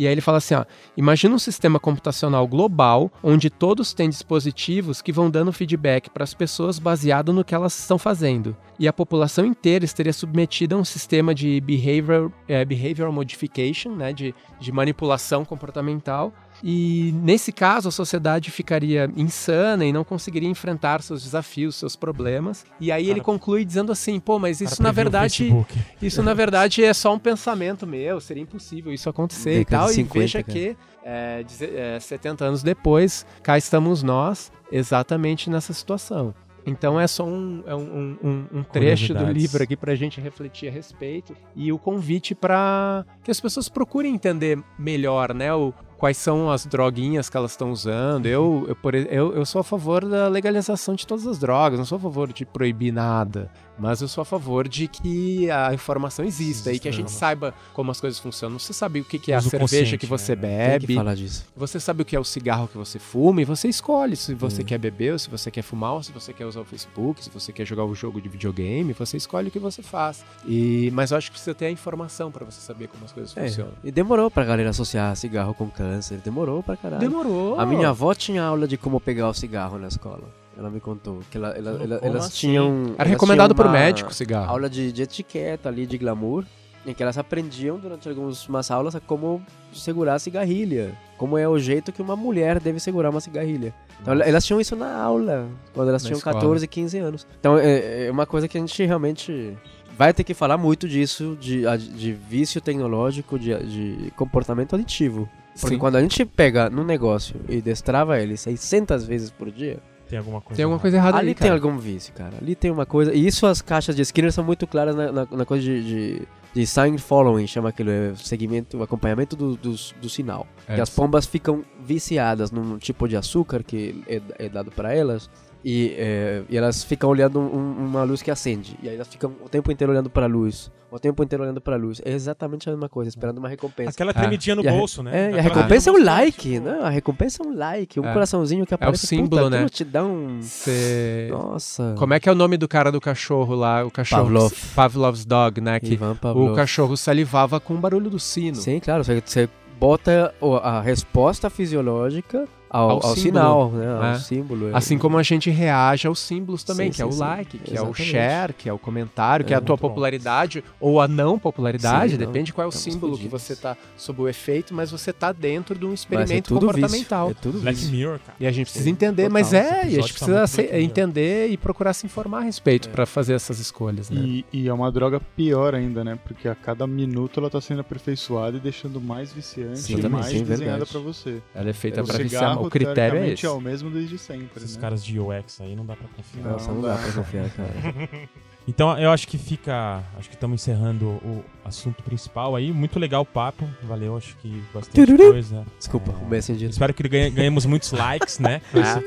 E aí ele fala assim, ó, imagina um sistema computacional global onde todos têm dispositivos que vão dando feedback para as pessoas baseado no que elas estão fazendo. E a população inteira estaria submetida a um sistema de behavior, eh, behavioral modification, né, de, de manipulação comportamental. E nesse caso a sociedade ficaria insana e não conseguiria enfrentar seus desafios, seus problemas. E aí ele Cara- conclui dizendo assim, pô, mas O cara isso na verdade isso, na verdade, é só um pensamento meu, seria impossível isso acontecer e tal. de e 50, veja cara. que é, deze- é, 70 anos depois, cá estamos nós, exatamente nessa situação. Então é só um, é um, um- um- trecho do livro aqui pra gente refletir a respeito e o convite para que as pessoas procurem entender melhor, né? O, quais são as droguinhas que elas estão usando. Eu, eu, por, eu, eu sou a favor da legalização de todas as drogas, não sou a favor de proibir nada. Mas eu sou a favor de que a informação exista e que a gente saiba como as coisas funcionam. Você sabe o que, que é a cerveja que você né? Que bebe, falar disso. você sabe o que é o cigarro que você fuma e você escolhe se você Hum. quer beber, ou se você quer fumar, ou se você quer usar o Facebook, se você quer jogar o jogo de videogame, você escolhe o que você faz. E, mas eu acho que precisa ter a informação pra você saber como as coisas É, funcionam. e demorou pra galera associar cigarro com câncer. Demorou pra caralho. Demorou. A minha avó tinha aula de como pegar o cigarro na escola. Ela me contou que ela, ela- ela- elas assim? tinham. Era elas recomendado tinham por médico cigarro. Aula de, de etiqueta ali, de glamour, em que elas aprendiam durante algumas aulas a como segurar a cigarrilha. Como é o jeito que uma mulher deve segurar uma cigarrilha. Então Nossa. elas tinham isso na aula, quando elas Na tinham escola. 14, 15 anos. Então é, é uma coisa que a gente realmente vai ter que falar muito disso, de, de vício tecnológico, de, de comportamento aditivo. Porque Sim. quando a gente pega no negócio e destrava ele 600 vezes por dia, Tem alguma coisa Tem alguma errada. coisa errada ali ali, tem cara. algum vício, cara. Ali tem uma coisa. E isso as caixas de Skinner são muito claras na, na- na coisa de, de, de sign following, chama aquilo, é segmento, acompanhamento do, do, do sinal. É. Que as pombas ficam viciadas num tipo de açúcar que é, é dado para elas. E, é, e elas ficam olhando um- uma luz que acende. E aí elas ficam o tempo inteiro olhando para a luz. O tempo inteiro olhando para a luz. É exatamente a mesma coisa, esperando uma recompensa. Aquela tremidinha no bolso, né? É, e a recompensa é um like, né? A recompensa é um like, um É. coraçãozinho que aparece. símbolo, puta, né? aquilo te dá um... Você... Nossa. Como é que é o nome do cara do cachorro lá? O cachorro. Pavlov. Pavlov's Dog, né? Que Ivan Pavlov. o cachorro salivava com o barulho do sino. Sim, claro. Você, bota o- a resposta fisiológica ao, Ao ao símbolo, sinal, né? Ao né? símbolo. é. Assim como a gente reage aos símbolos também, Sim, que é sim, o sim. like, que é o Exatamente. share, que é o comentário, que é, É, a tua muito bom. popularidade ou a não popularidade, Sim, não, depende qual é o estamos símbolo que fodidos. você tá sob o efeito, mas você tá dentro de um Mas é experimento tudo comportamental. Vício. É tudo Black. Mirror, cara. E a gente precisa entender, total. mas é, e a gente tá precisa Mirror. entender e procurar se informar a respeito É. pra fazer essas escolhas, né? E, e é uma droga pior ainda, né? Porque a cada minuto ela tá sendo aperfeiçoada e deixando mais viciante Sim, e também, mais sim, desenhada pra você. Ela é feita o pra viciar, o critério é teoricamente, esse. é o mesmo desde sempre, Esses né? caras de UX aí não dá pra confiar. Não, Nossa, não dá pra confiar, cara. <laughs> Então eu acho que fica. Acho que estamos encerrando o assunto principal aí. Muito legal o papo. Valeu, acho que bastante Tururu. coisa. Desculpa, É, o Messenger. Espero que ganhe- ganhemos muitos <laughs> likes, né? Ah.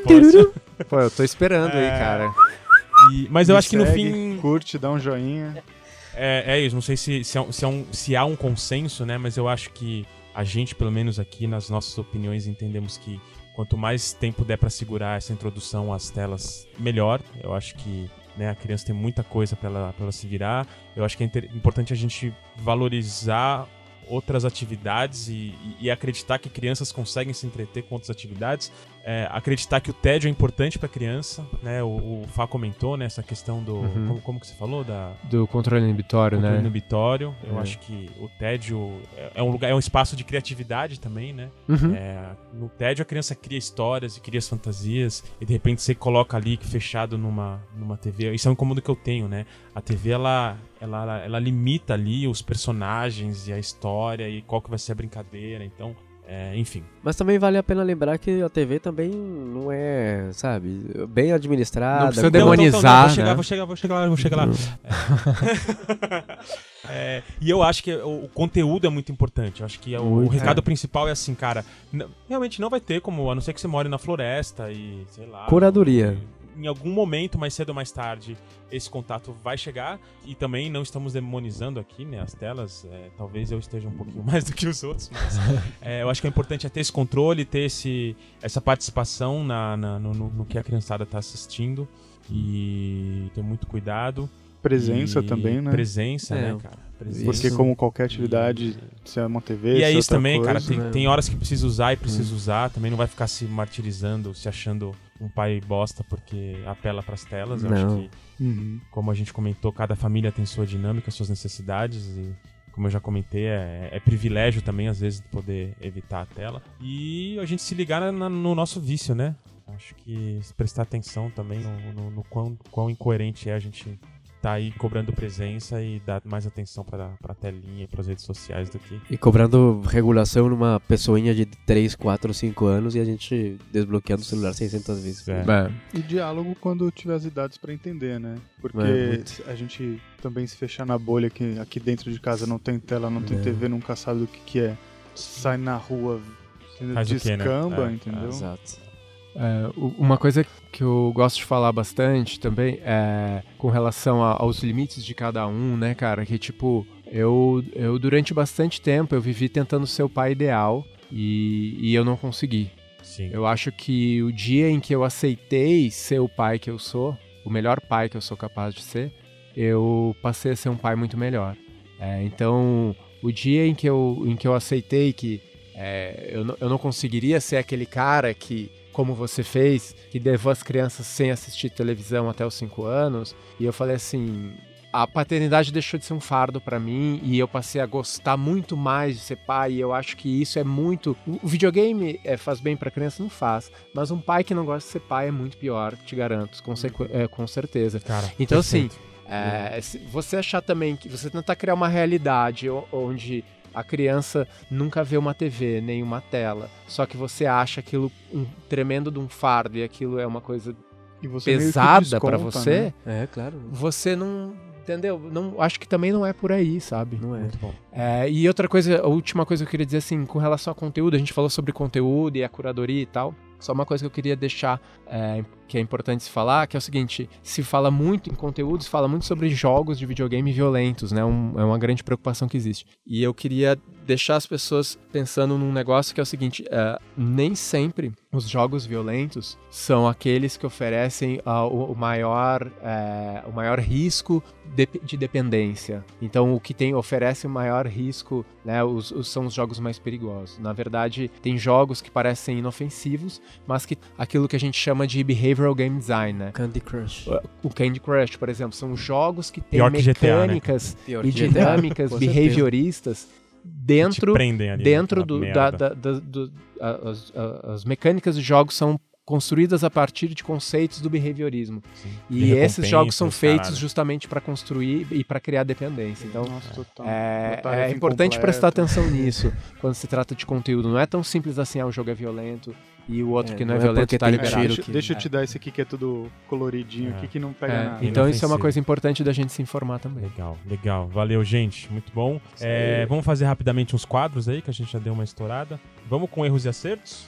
Pô, eu tô esperando aí, É. cara. E- mas eu Me acho que no segue, fim. Curte, dá um joinha. É, é isso, não sei se, se, é um- se é um- se há um consenso, né? Mas eu acho que a gente, pelo menos aqui nas nossas opiniões, entendemos que quanto mais tempo der pra segurar essa introdução às telas, melhor. Eu acho que né, a criança tem muita coisa pra ela, ela se virar. Eu acho que é importante a gente valorizar outras atividades e- e acreditar que crianças conseguem se entreter com outras atividades. É, acreditar que o tédio é importante pra criança, né? O, o Fá comentou, né? Essa questão do... Uhum. Como, como que você falou? Da, Do controle inibitório, controle né? inibitório. Eu É. acho que o tédio é- é um lugar, é um espaço de criatividade também, né? Uhum. É, no tédio a criança cria histórias e cria as fantasias e de repente você coloca ali fechado numa, numa TV. Isso é um incômodo que eu tenho, né? A TV ela, ela, ela limita ali os personagens e a história e qual que vai ser a brincadeira. Então, é, enfim. Mas também vale a pena lembrar que a TV também não é, sabe, bem administrada. Não precisa com- Não, então, então, demonizar, vou chegar, né? vou chegar, vou chegar lá, vou chegar lá. <laughs> É, e eu acho que o, conteúdo é muito importante. Eu acho que é o, o recado principal é assim, cara. realmente não vai ter como, a não ser que você more na floresta e sei lá. Curadoria. Em algum momento, mais cedo ou mais tarde, esse contato vai chegar. E também não estamos demonizando aqui, né? As telas. é, talvez eu esteja um pouquinho <laughs> mais do que os outros. Mas é, eu acho que é importante é ter esse controle, ter esse, essa participação na, na- no, no- no que a criançada está assistindo. E ter muito cuidado. Presença E também, né? Presença, É, né, cara? Presença. Porque como qualquer atividade, se é uma TV, E é é isso outra também, cara. coisa, Tem, né? tem horas que precisa usar e precisa usar. Também não vai ficar se martirizando, se achando um pai bosta porque apela pras telas. Eu acho Não. que, Uhum. como a gente comentou, cada família tem sua dinâmica, suas necessidades. E como eu já comentei, é, é privilégio também, às vezes, poder evitar a tela. E a gente se ligar na- na- no nosso vício, né? Acho que se prestar atenção também no, no- no quão, quão incoerente é a gente tá aí cobrando presença e dar mais atenção pra, pra telinha e pras redes sociais do que E cobrando regulação numa pessoinha de 3, 4, 5 anos e a gente desbloqueando o celular 600 vezes. É. E diálogo quando tiver as idades pra entender, né? Porque É, muito. a gente também se fechar na bolha que aqui dentro de casa não tem tela, não tem É. TV, nunca sabe do que, que é. Sai na rua, né? Descamba, É, entendeu? Exato. É, uma coisa que eu gosto de falar bastante também é com relação a- aos limites de cada um, né, cara? Que tipo, eu, eu durante bastante tempo eu vivi tentando ser o pai ideal e, e eu não consegui. Sim. Eu acho que o dia em que eu aceitei ser o pai que eu sou, o melhor pai que eu sou capaz de ser, eu passei a ser um pai muito melhor. É, então, o dia em que eu, em que eu aceitei que é, eu, eu não conseguiria ser aquele cara que, como você fez, que levou as crianças sem assistir televisão até os 5 anos, e eu falei assim. A paternidade deixou de ser um fardo pra mim e eu passei a gostar muito mais de ser pai. E eu acho que isso é muito. O videogame é, faz bem pra criança? Não faz. Mas um pai que não gosta de ser pai é muito pior, te garanto, com, é, com certeza. Cara, Então, assim, perfeito. é, se você achar também que você tentar criar uma realidade onde a criança nunca vê uma TV, nem uma tela, só que você acha aquilo um tremendo de um fardo e aquilo é uma coisa E pesada pra desconta, você, né? É, claro. você não. Entendeu? Não, acho que também não é por aí, sabe? Não é. Muito bom. É, e outra coisa, a última coisa que eu queria dizer assim, com relação a conteúdo, a gente falou sobre conteúdo e a curadoria e tal. Só uma coisa que eu queria deixar é, que é importante se falar, que é o seguinte: se fala muito em conteúdo, se fala muito sobre jogos de videogame violentos, né? Um- é uma grande preocupação que existe. E eu queria deixar as pessoas pensando num negócio que é o seguinte: é, nem sempre os jogos violentos são aqueles que oferecem ah, o, o maior, é, o maior risco de, de dependência. Então, o que tem oferece o maior risco, né, os, os- são os jogos mais perigosos. Na verdade, tem jogos que parecem inofensivos, mas que aquilo que a gente chama de behavioral game design, né? Candy Crush. O Candy Crush, por exemplo, são jogos que têm Pior que GTA, né? mecânicas e dinâmicas behavioristas dentro dentro do, da, da- da- do- a- as, a- as mecânicas de jogos são construídas a partir de conceitos do behaviorismo. Sim. E esses jogos são feitos caralho. justamente para construir e para criar dependência. Então, Nossa, total. é, tarefa é importante prestar atenção nisso quando se trata de conteúdo. Não é tão simples assim, ah, o jogo é violento e o outro É, que não é, não é violento porque tá liberado. tiro deixa, que- deixa eu é. te dar esse aqui que é tudo coloridinho É. aqui que não pega É, nada. então isso é uma coisa importante da gente se informar também. Legal, legal. Valeu, gente. Muito bom. É, vamos fazer rapidamente uns quadros aí, que a gente já deu uma estourada. Vamos com erros e acertos?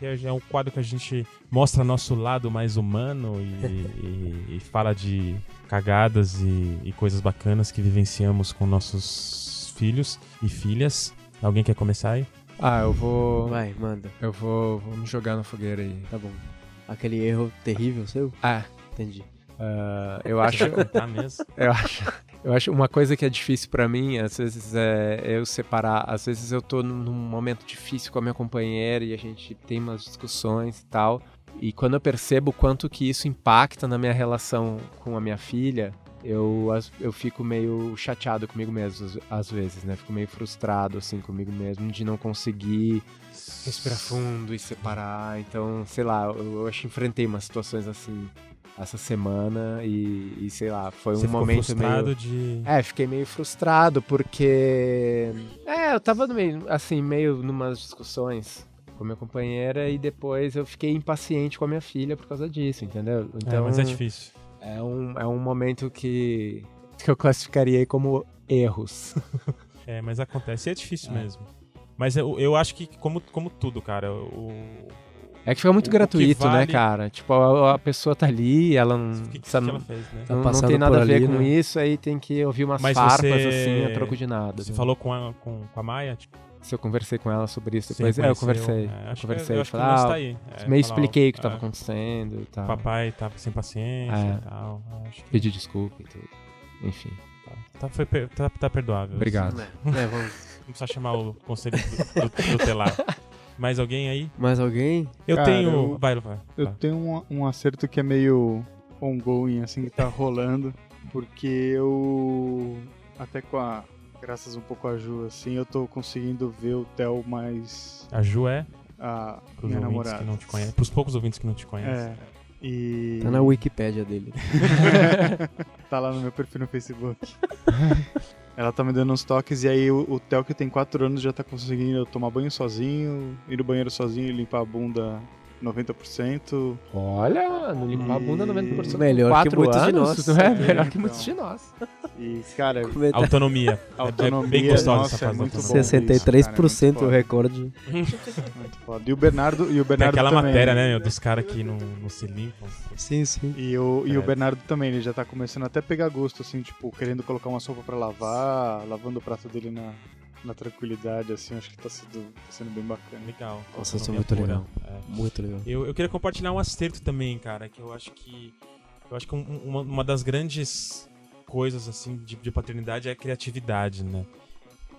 É é um quadro que a gente mostra nosso lado mais humano e, <laughs> e- e fala de cagadas e, e coisas bacanas que vivenciamos com nossos filhos e filhas. Alguém quer começar aí? Ah, eu vou. Vai, manda. Eu vou, vou me jogar na fogueira aí. Tá bom. Aquele erro terrível seu? Ah, Entendi. ah, eu acho. Tá mesmo? <laughs> Eu acho, eu acho uma coisa que é difícil pra mim, às vezes é eu separar, às vezes eu tô num num momento difícil com a minha companheira e a gente tem umas discussões e tal, e quando eu percebo o quanto que isso impacta na minha relação com a minha filha, eu, eu fico meio chateado comigo mesmo, às- vezes, né? Fico meio frustrado, assim, comigo mesmo, de não conseguir respirar fundo e separar. Então, sei lá, eu, eu acho que enfrentei umas situações assim essa semana e, e, sei lá, foi Você um momento frustrado meio. de... É, fiquei meio frustrado porque. É, eu tava meio, assim, meio numas discussões com a minha companheira e depois eu fiquei impaciente com a minha filha por causa disso, entendeu? É, Então, mas é difícil. É um, é um momento que, que eu classificaria aí como erros. <laughs> É, mas acontece. E é difícil É. mesmo. Mas eu, eu acho que, como, como tudo, cara, o, É que fica muito O- que gratuito, né, vale- cara? Tipo, a, a pessoa tá ali, ela não, o que, que sabe, ela fez, né? Tá não, não passando tem nada por a ver ali, com né? isso, aí tem que ouvir umas Mas farpas você- assim, a troco de nada. Você né? falou com a, com, com a Maia? Tipo, Se eu conversei com ela sobre isso depois, é, eu conversei. É, acho que- conversei, eu acho que o falei, ah, tá aí. É, meio falar, expliquei o que ó, tava é, acontecendo e tal. Papai tava sem paciência É. e tal. Acho que Pedi desculpa e tudo. Enfim, tá, foi per- tá, tá perdoável. obrigado. É, vamos. <laughs> Não precisa chamar o conselho do, do, tutelar. Mais alguém aí? Mais alguém? Eu Cara, tenho. eu- Vai, vai. Eu vai. tenho um, um acerto que é meio ongoing, assim, que tá rolando, porque eu, até com a, graças um pouco a Ju, assim, eu tô conseguindo ver o Theo mais A Ju é, a pros minha namorada. que não te conhecem. Pros poucos ouvintes que não te conhecem. É, e... Tá na Wikipédia dele. <laughs> tá lá no meu perfil no Facebook. <laughs> Ela tá me dando uns toques e aí o, o Theo que tem 4 anos já tá conseguindo tomar banho sozinho, ir no banheiro sozinho e limpar a bunda 90%. Olha, não limpou a bunda 90% Melhor que muitos de anos, nós. Não <laughs> é? É, Melhor que então. muitos de nós. E, cara, Autonomia. autonomia, <laughs> é bem gostosa nossa, essa é muito bom. isso, cara, é 63% muito o recorde. <laughs> muito foda. E o Bernardo, e o Tem Bernardo aquela também. matéria, né, meu, dos caras que não, não se limpam. Sim, sim. E o, e o É. Bernardo também, ele já tá começando até a pegar gosto, assim, tipo, querendo colocar uma sopa pra lavar, lavando o prato dele na, na tranquilidade, assim, acho que tá sendo, tá sendo bem bacana. Legal. Nossa, isso é muito pura. legal. É. Muito legal. Eu, eu queria compartilhar um acerto também, cara, que eu acho que. Eu acho que um- uma, uma das grandes coisas, assim, de, de paternidade é a criatividade, né?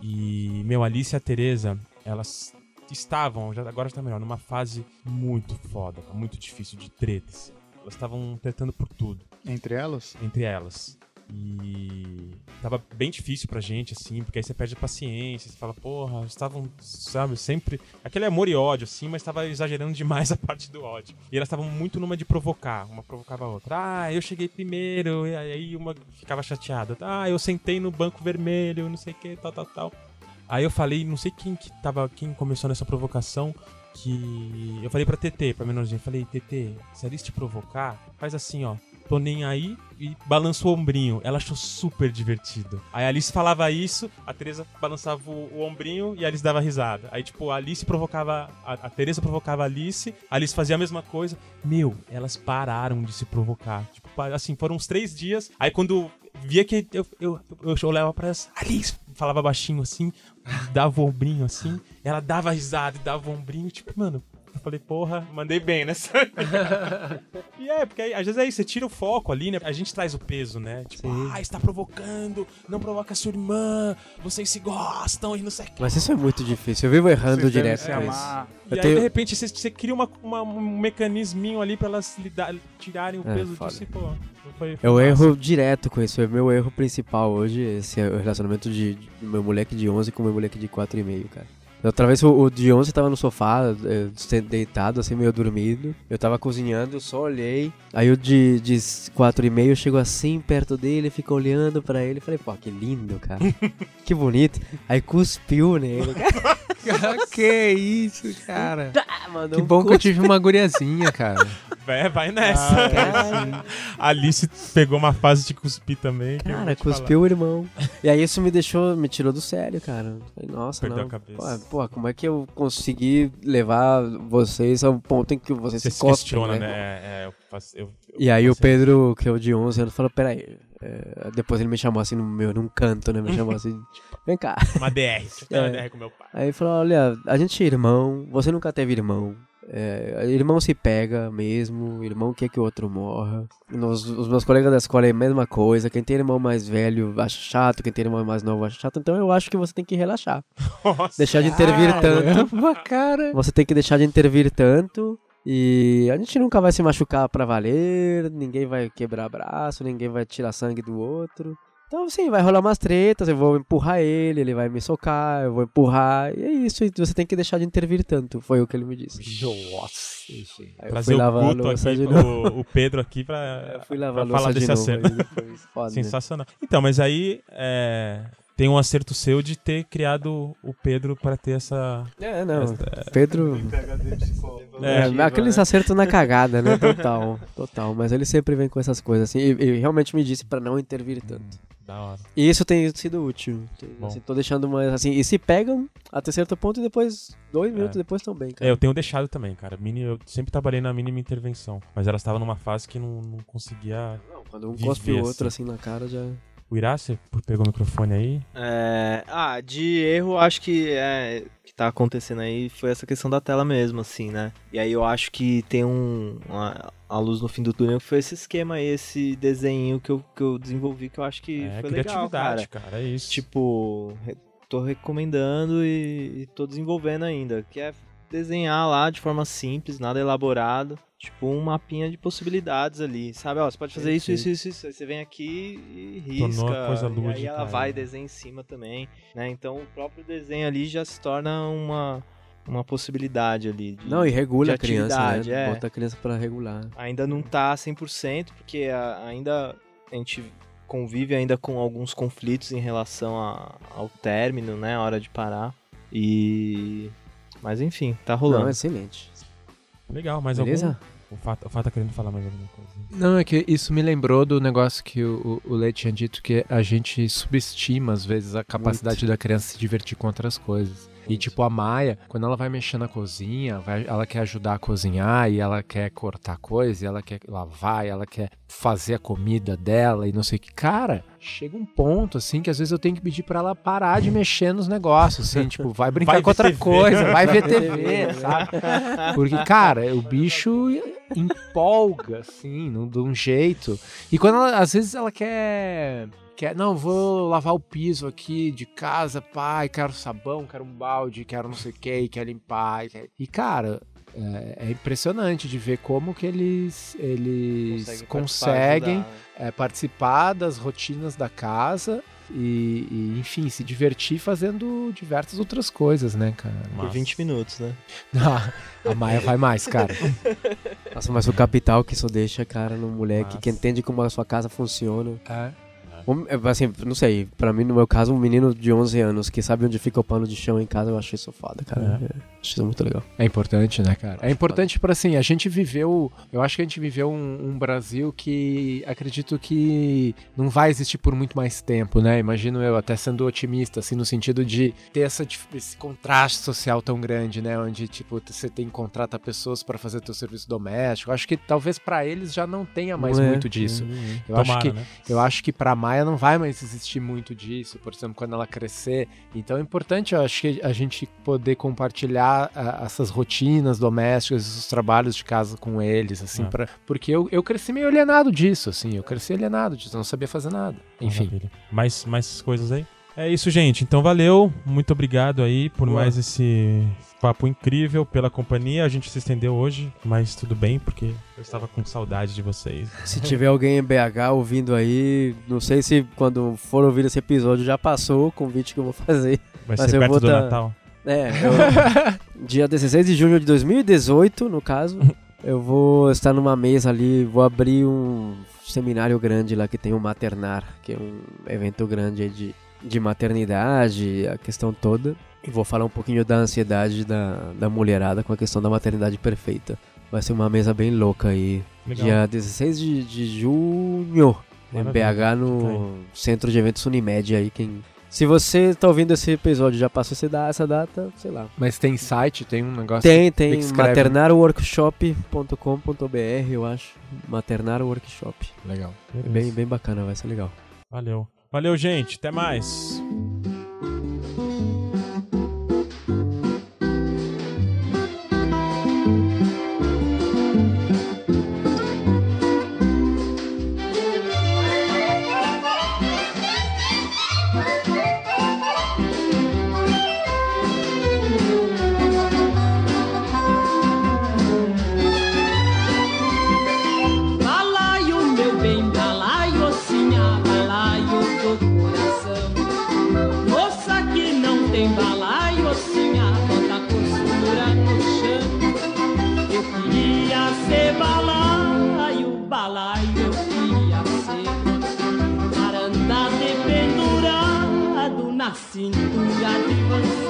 E, meu, Alice e a Tereza, elas estavam, já, agora está melhor, numa fase muito foda, muito difícil de tretas. Elas estavam tretando por tudo Entre elas? entre elas. E tava bem difícil pra gente, assim, porque aí você perde a paciência, você fala, porra, estavam, sabe, sempre. Aquele amor e ódio, assim, mas tava exagerando demais a parte do ódio. E elas estavam muito numa de provocar, uma provocava a outra. Ah, eu cheguei primeiro, e aí uma ficava chateada. Ah, eu sentei no banco vermelho, não sei o que, tal, tal, tal. Aí eu falei, não sei quem que tava, quem começou nessa provocação, que eu falei pra TT, pra menorzinha, falei, TT, se a te provocar, faz assim, ó, tô nem aí e balança o ombrinho. Ela achou super divertido. Aí a Alice falava isso, a Teresa balançava o, o ombrinho e a Alice dava risada. Aí, tipo, a Alice provocava. A, a Teresa provocava a Alice, a Alice fazia a mesma coisa. Meu, elas pararam de se provocar. Tipo, assim, foram uns três dias. Aí quando via que eu, eu, eu, eu olhava pra Alice, falava baixinho assim, dava o ombrinho assim, ela dava risada e dava o ombrinho, tipo, mano. Eu falei, porra, mandei bem nessa. <laughs> e é, porque aí, às vezes é isso, você tira o foco ali, né? A gente traz o peso, né? Tipo, ah, está provocando, não provoca sua irmã, vocês se gostam e não sei o que. Mas isso é muito difícil. Eu vivo errando Vocês direto se com isso. amar. E Eu aí, tenho- de repente, você, você cria uma, uma- um mecanisminho ali pra elas lidar, tirarem o É, peso foda. disso e, pô, foi, foi Eu erro direto com isso. É meu erro principal hoje. Esse o relacionamento de, de meu moleque de 11 com meu moleque de 4,5, cara. Outra vez o, o de 11 tava no sofá, eh, deitado, assim, meio dormido. Eu tava cozinhando, eu só olhei. Aí o de, de 4,5 chegou assim perto dele, ficou olhando pra ele. Falei, pô, que lindo, cara. <laughs> que bonito. Aí cuspiu nele. <laughs> <laughs> que isso, cara. Ah, mandou Que bom que eu tive uma guriazinha, cara. <laughs> É, vai nessa. Cara, <laughs> A Alice pegou uma fase de cuspir também. Cara, cuspiu o irmão. E aí isso me deixou, me tirou do sério, cara. Falei, nossa, Perdeu não. a cabeça. Pô, pô, como é que eu consegui levar vocês ao ponto em que vocês Você se se questiona, né? né? É, é, eu faço- eu- eu E aí o Pedro, que é o de 11 anos, falou, peraí. É, depois ele me chamou assim no meu, num canto, né? Me chamou assim, <laughs> vem cá. Uma DR. Eu ter uma É. DR com meu pai. Aí ele falou, olha, a gente é irmão, você nunca teve irmão. É, irmão se pega mesmo, irmão quer que o outro morra. Nos- os meus colegas da escola é a mesma coisa. Quem tem irmão mais velho acha chato, quem tem irmão mais novo acha chato. Então eu acho que você tem que relaxar. <laughs> Nossa. Deixar de intervir tanto. <laughs> Caramba, cara. Você tem que deixar de intervir tanto. E a gente nunca vai se machucar pra valer, ninguém vai quebrar braço, ninguém vai tirar sangue do outro. Então, sim, vai rolar umas tretas, eu vou empurrar ele, ele vai me socar, eu vou empurrar, e é isso, e você tem que deixar de intervir tanto, foi o que ele me disse. Nossa. Aí eu Trazer fui o lavar Guto aqui, de novo. o, o Pedro aqui pra, Eu fui lavar pra falar de desse foda, né? Sensacional. Então, mas aí é, tem um acerto seu de ter criado o Pedro pra ter essa. É, não, essa- Pedro... É, É, aqueles acertos na cagada, né? Total, total. Mas ele sempre vem com essas coisas assim. E, e realmente me disse pra não intervir tanto. Da hora. E isso tem sido útil. Bom. Assim, tô deixando mais assim. E se pegam até certo ponto e depois, dois minutos depois estão bem, É, cara. eu tenho deixado também, cara. Mini, eu sempre trabalhei na mínima intervenção. Mas ela estava numa fase que não, não conseguia. Não, quando um cospe o assim. outro assim na cara já. O Irá, você pegou o microfone aí? É, ah, de erro, acho que é que tá acontecendo aí foi essa questão da tela mesmo, assim, né? E aí eu acho que tem um uma, a luz no fim do túnel que foi esse esquema aí, esse desenho que eu, que eu desenvolvi que eu acho que é, foi legal, criatividade, cara. cara. É isso. Tipo, tô recomendando e, e tô desenvolvendo ainda, que é desenhar lá de forma simples, nada elaborado, tipo um mapinha de possibilidades ali, sabe? Ó, você pode fazer isso, isso, isso, isso. Aí você vem aqui e risca. Coisa e aí lúdica, ela vai é. e desenha em cima também, né? Então o próprio desenho ali já se torna uma, uma possibilidade ali. de- Não, e regula de a criança, né? é. Bota a criança pra regular. ainda não tá 100%, porque a- ainda a gente convive ainda com alguns conflitos em relação a- ao término, né, a hora de parar. E mas enfim, tá rolando. Não, excelente. Legal, mas Beleza? algum... O Fá, o Fá tá querendo falar mais alguma coisa. Não, é que isso me lembrou do negócio que o, o, Leite tinha dito, que a gente subestima, às vezes, a capacidade da criança se divertir com outras coisas. E tipo, a Maia, quando ela vai mexer na cozinha, vai- ela quer ajudar a cozinhar e ela quer cortar coisa, e ela quer lavar, e ela quer fazer a comida dela e não sei o que. Cara, chega um ponto, assim, que às vezes eu tenho que pedir pra ela parar de mexer nos negócios, assim, tipo, vai <laughs> brincar Vai com outra TV. coisa, vai ver TV, <laughs> sabe? Porque, cara, o bicho empolga, assim, de um jeito. E quando ela, às vezes ela quer. Quer, não, vou lavar o piso aqui de casa, pai, quero sabão, quero um balde, quero não sei o que, quer limpar. quer- E, cara, é, é impressionante de ver como que eles, eles Consegue conseguem participar, é, participar das rotinas da casa e, e, enfim, se divertir fazendo diversas outras coisas, né, cara? Por 20 minutos, né? <laughs> Ah, a Maia vai mais, cara. Nossa, mas o capital que isso deixa, cara, no moleque Nossa. que entende como a sua casa funciona. É. Um- é, Assim, não sei, pra mim, no meu caso, um menino de 11 anos que sabe onde fica o pano de chão em casa, eu acho isso foda, cara. É, acho isso muito legal. É importante, né, cara? É importante para assim, a gente viveu, eu acho que a gente viveu um, um Brasil que acredito que não vai existir por muito mais tempo, né? Imagino eu até sendo otimista, assim, no sentido de ter essa, esse contraste social tão grande, né? Onde, tipo, você tem que contratar pessoas para fazer teu serviço doméstico. Acho que talvez para eles já não tenha mais é. muito disso. Uhum. Eu acho Tomara, que- né? Eu acho que pra Maia não vai mais existir muito disso, por exemplo, quando ela crescer. Então é importante, eu acho que a gente poder compartilhar essas rotinas domésticas, esses trabalhos de casa com eles, assim, É. pra, porque eu, eu cresci meio alienado disso, assim, eu cresci alienado disso, eu não sabia fazer nada. Enfim. Maravilha. Mais, mais coisas aí? É isso, gente. Então valeu. Muito obrigado aí por Boa. mais esse papo incrível, pela companhia. A gente se estendeu hoje, mas tudo bem, porque eu estava com saudade de vocês. Se tiver alguém em BH ouvindo aí, não sei se quando for ouvir esse episódio já passou o convite que eu vou fazer. Vai Mas ser eu perto vou do tá- Natal. É, eu- <laughs> dia 16 de junho de 2018, no caso, eu vou estar numa mesa ali, vou abrir um seminário grande lá que tem o Maternar, que é um evento grande aí de, de maternidade, a questão toda. E vou falar um pouquinho da ansiedade da, da mulherada com a questão da maternidade perfeita. Vai ser uma mesa bem louca aí. Legal. Dia 16 de, de junho, em. BH, no Centro de Eventos Unimed aí, quem... Se você tá ouvindo esse episódio já passou essa da- essa data, sei lá. Mas tem site, tem um negócio. Tem, tem maternarworkshop.com.br, eu acho. Maternar Workshop. Legal. Bem, bem bacana, vai ser legal. Valeu. Valeu, gente. Até mais. Cintura de você.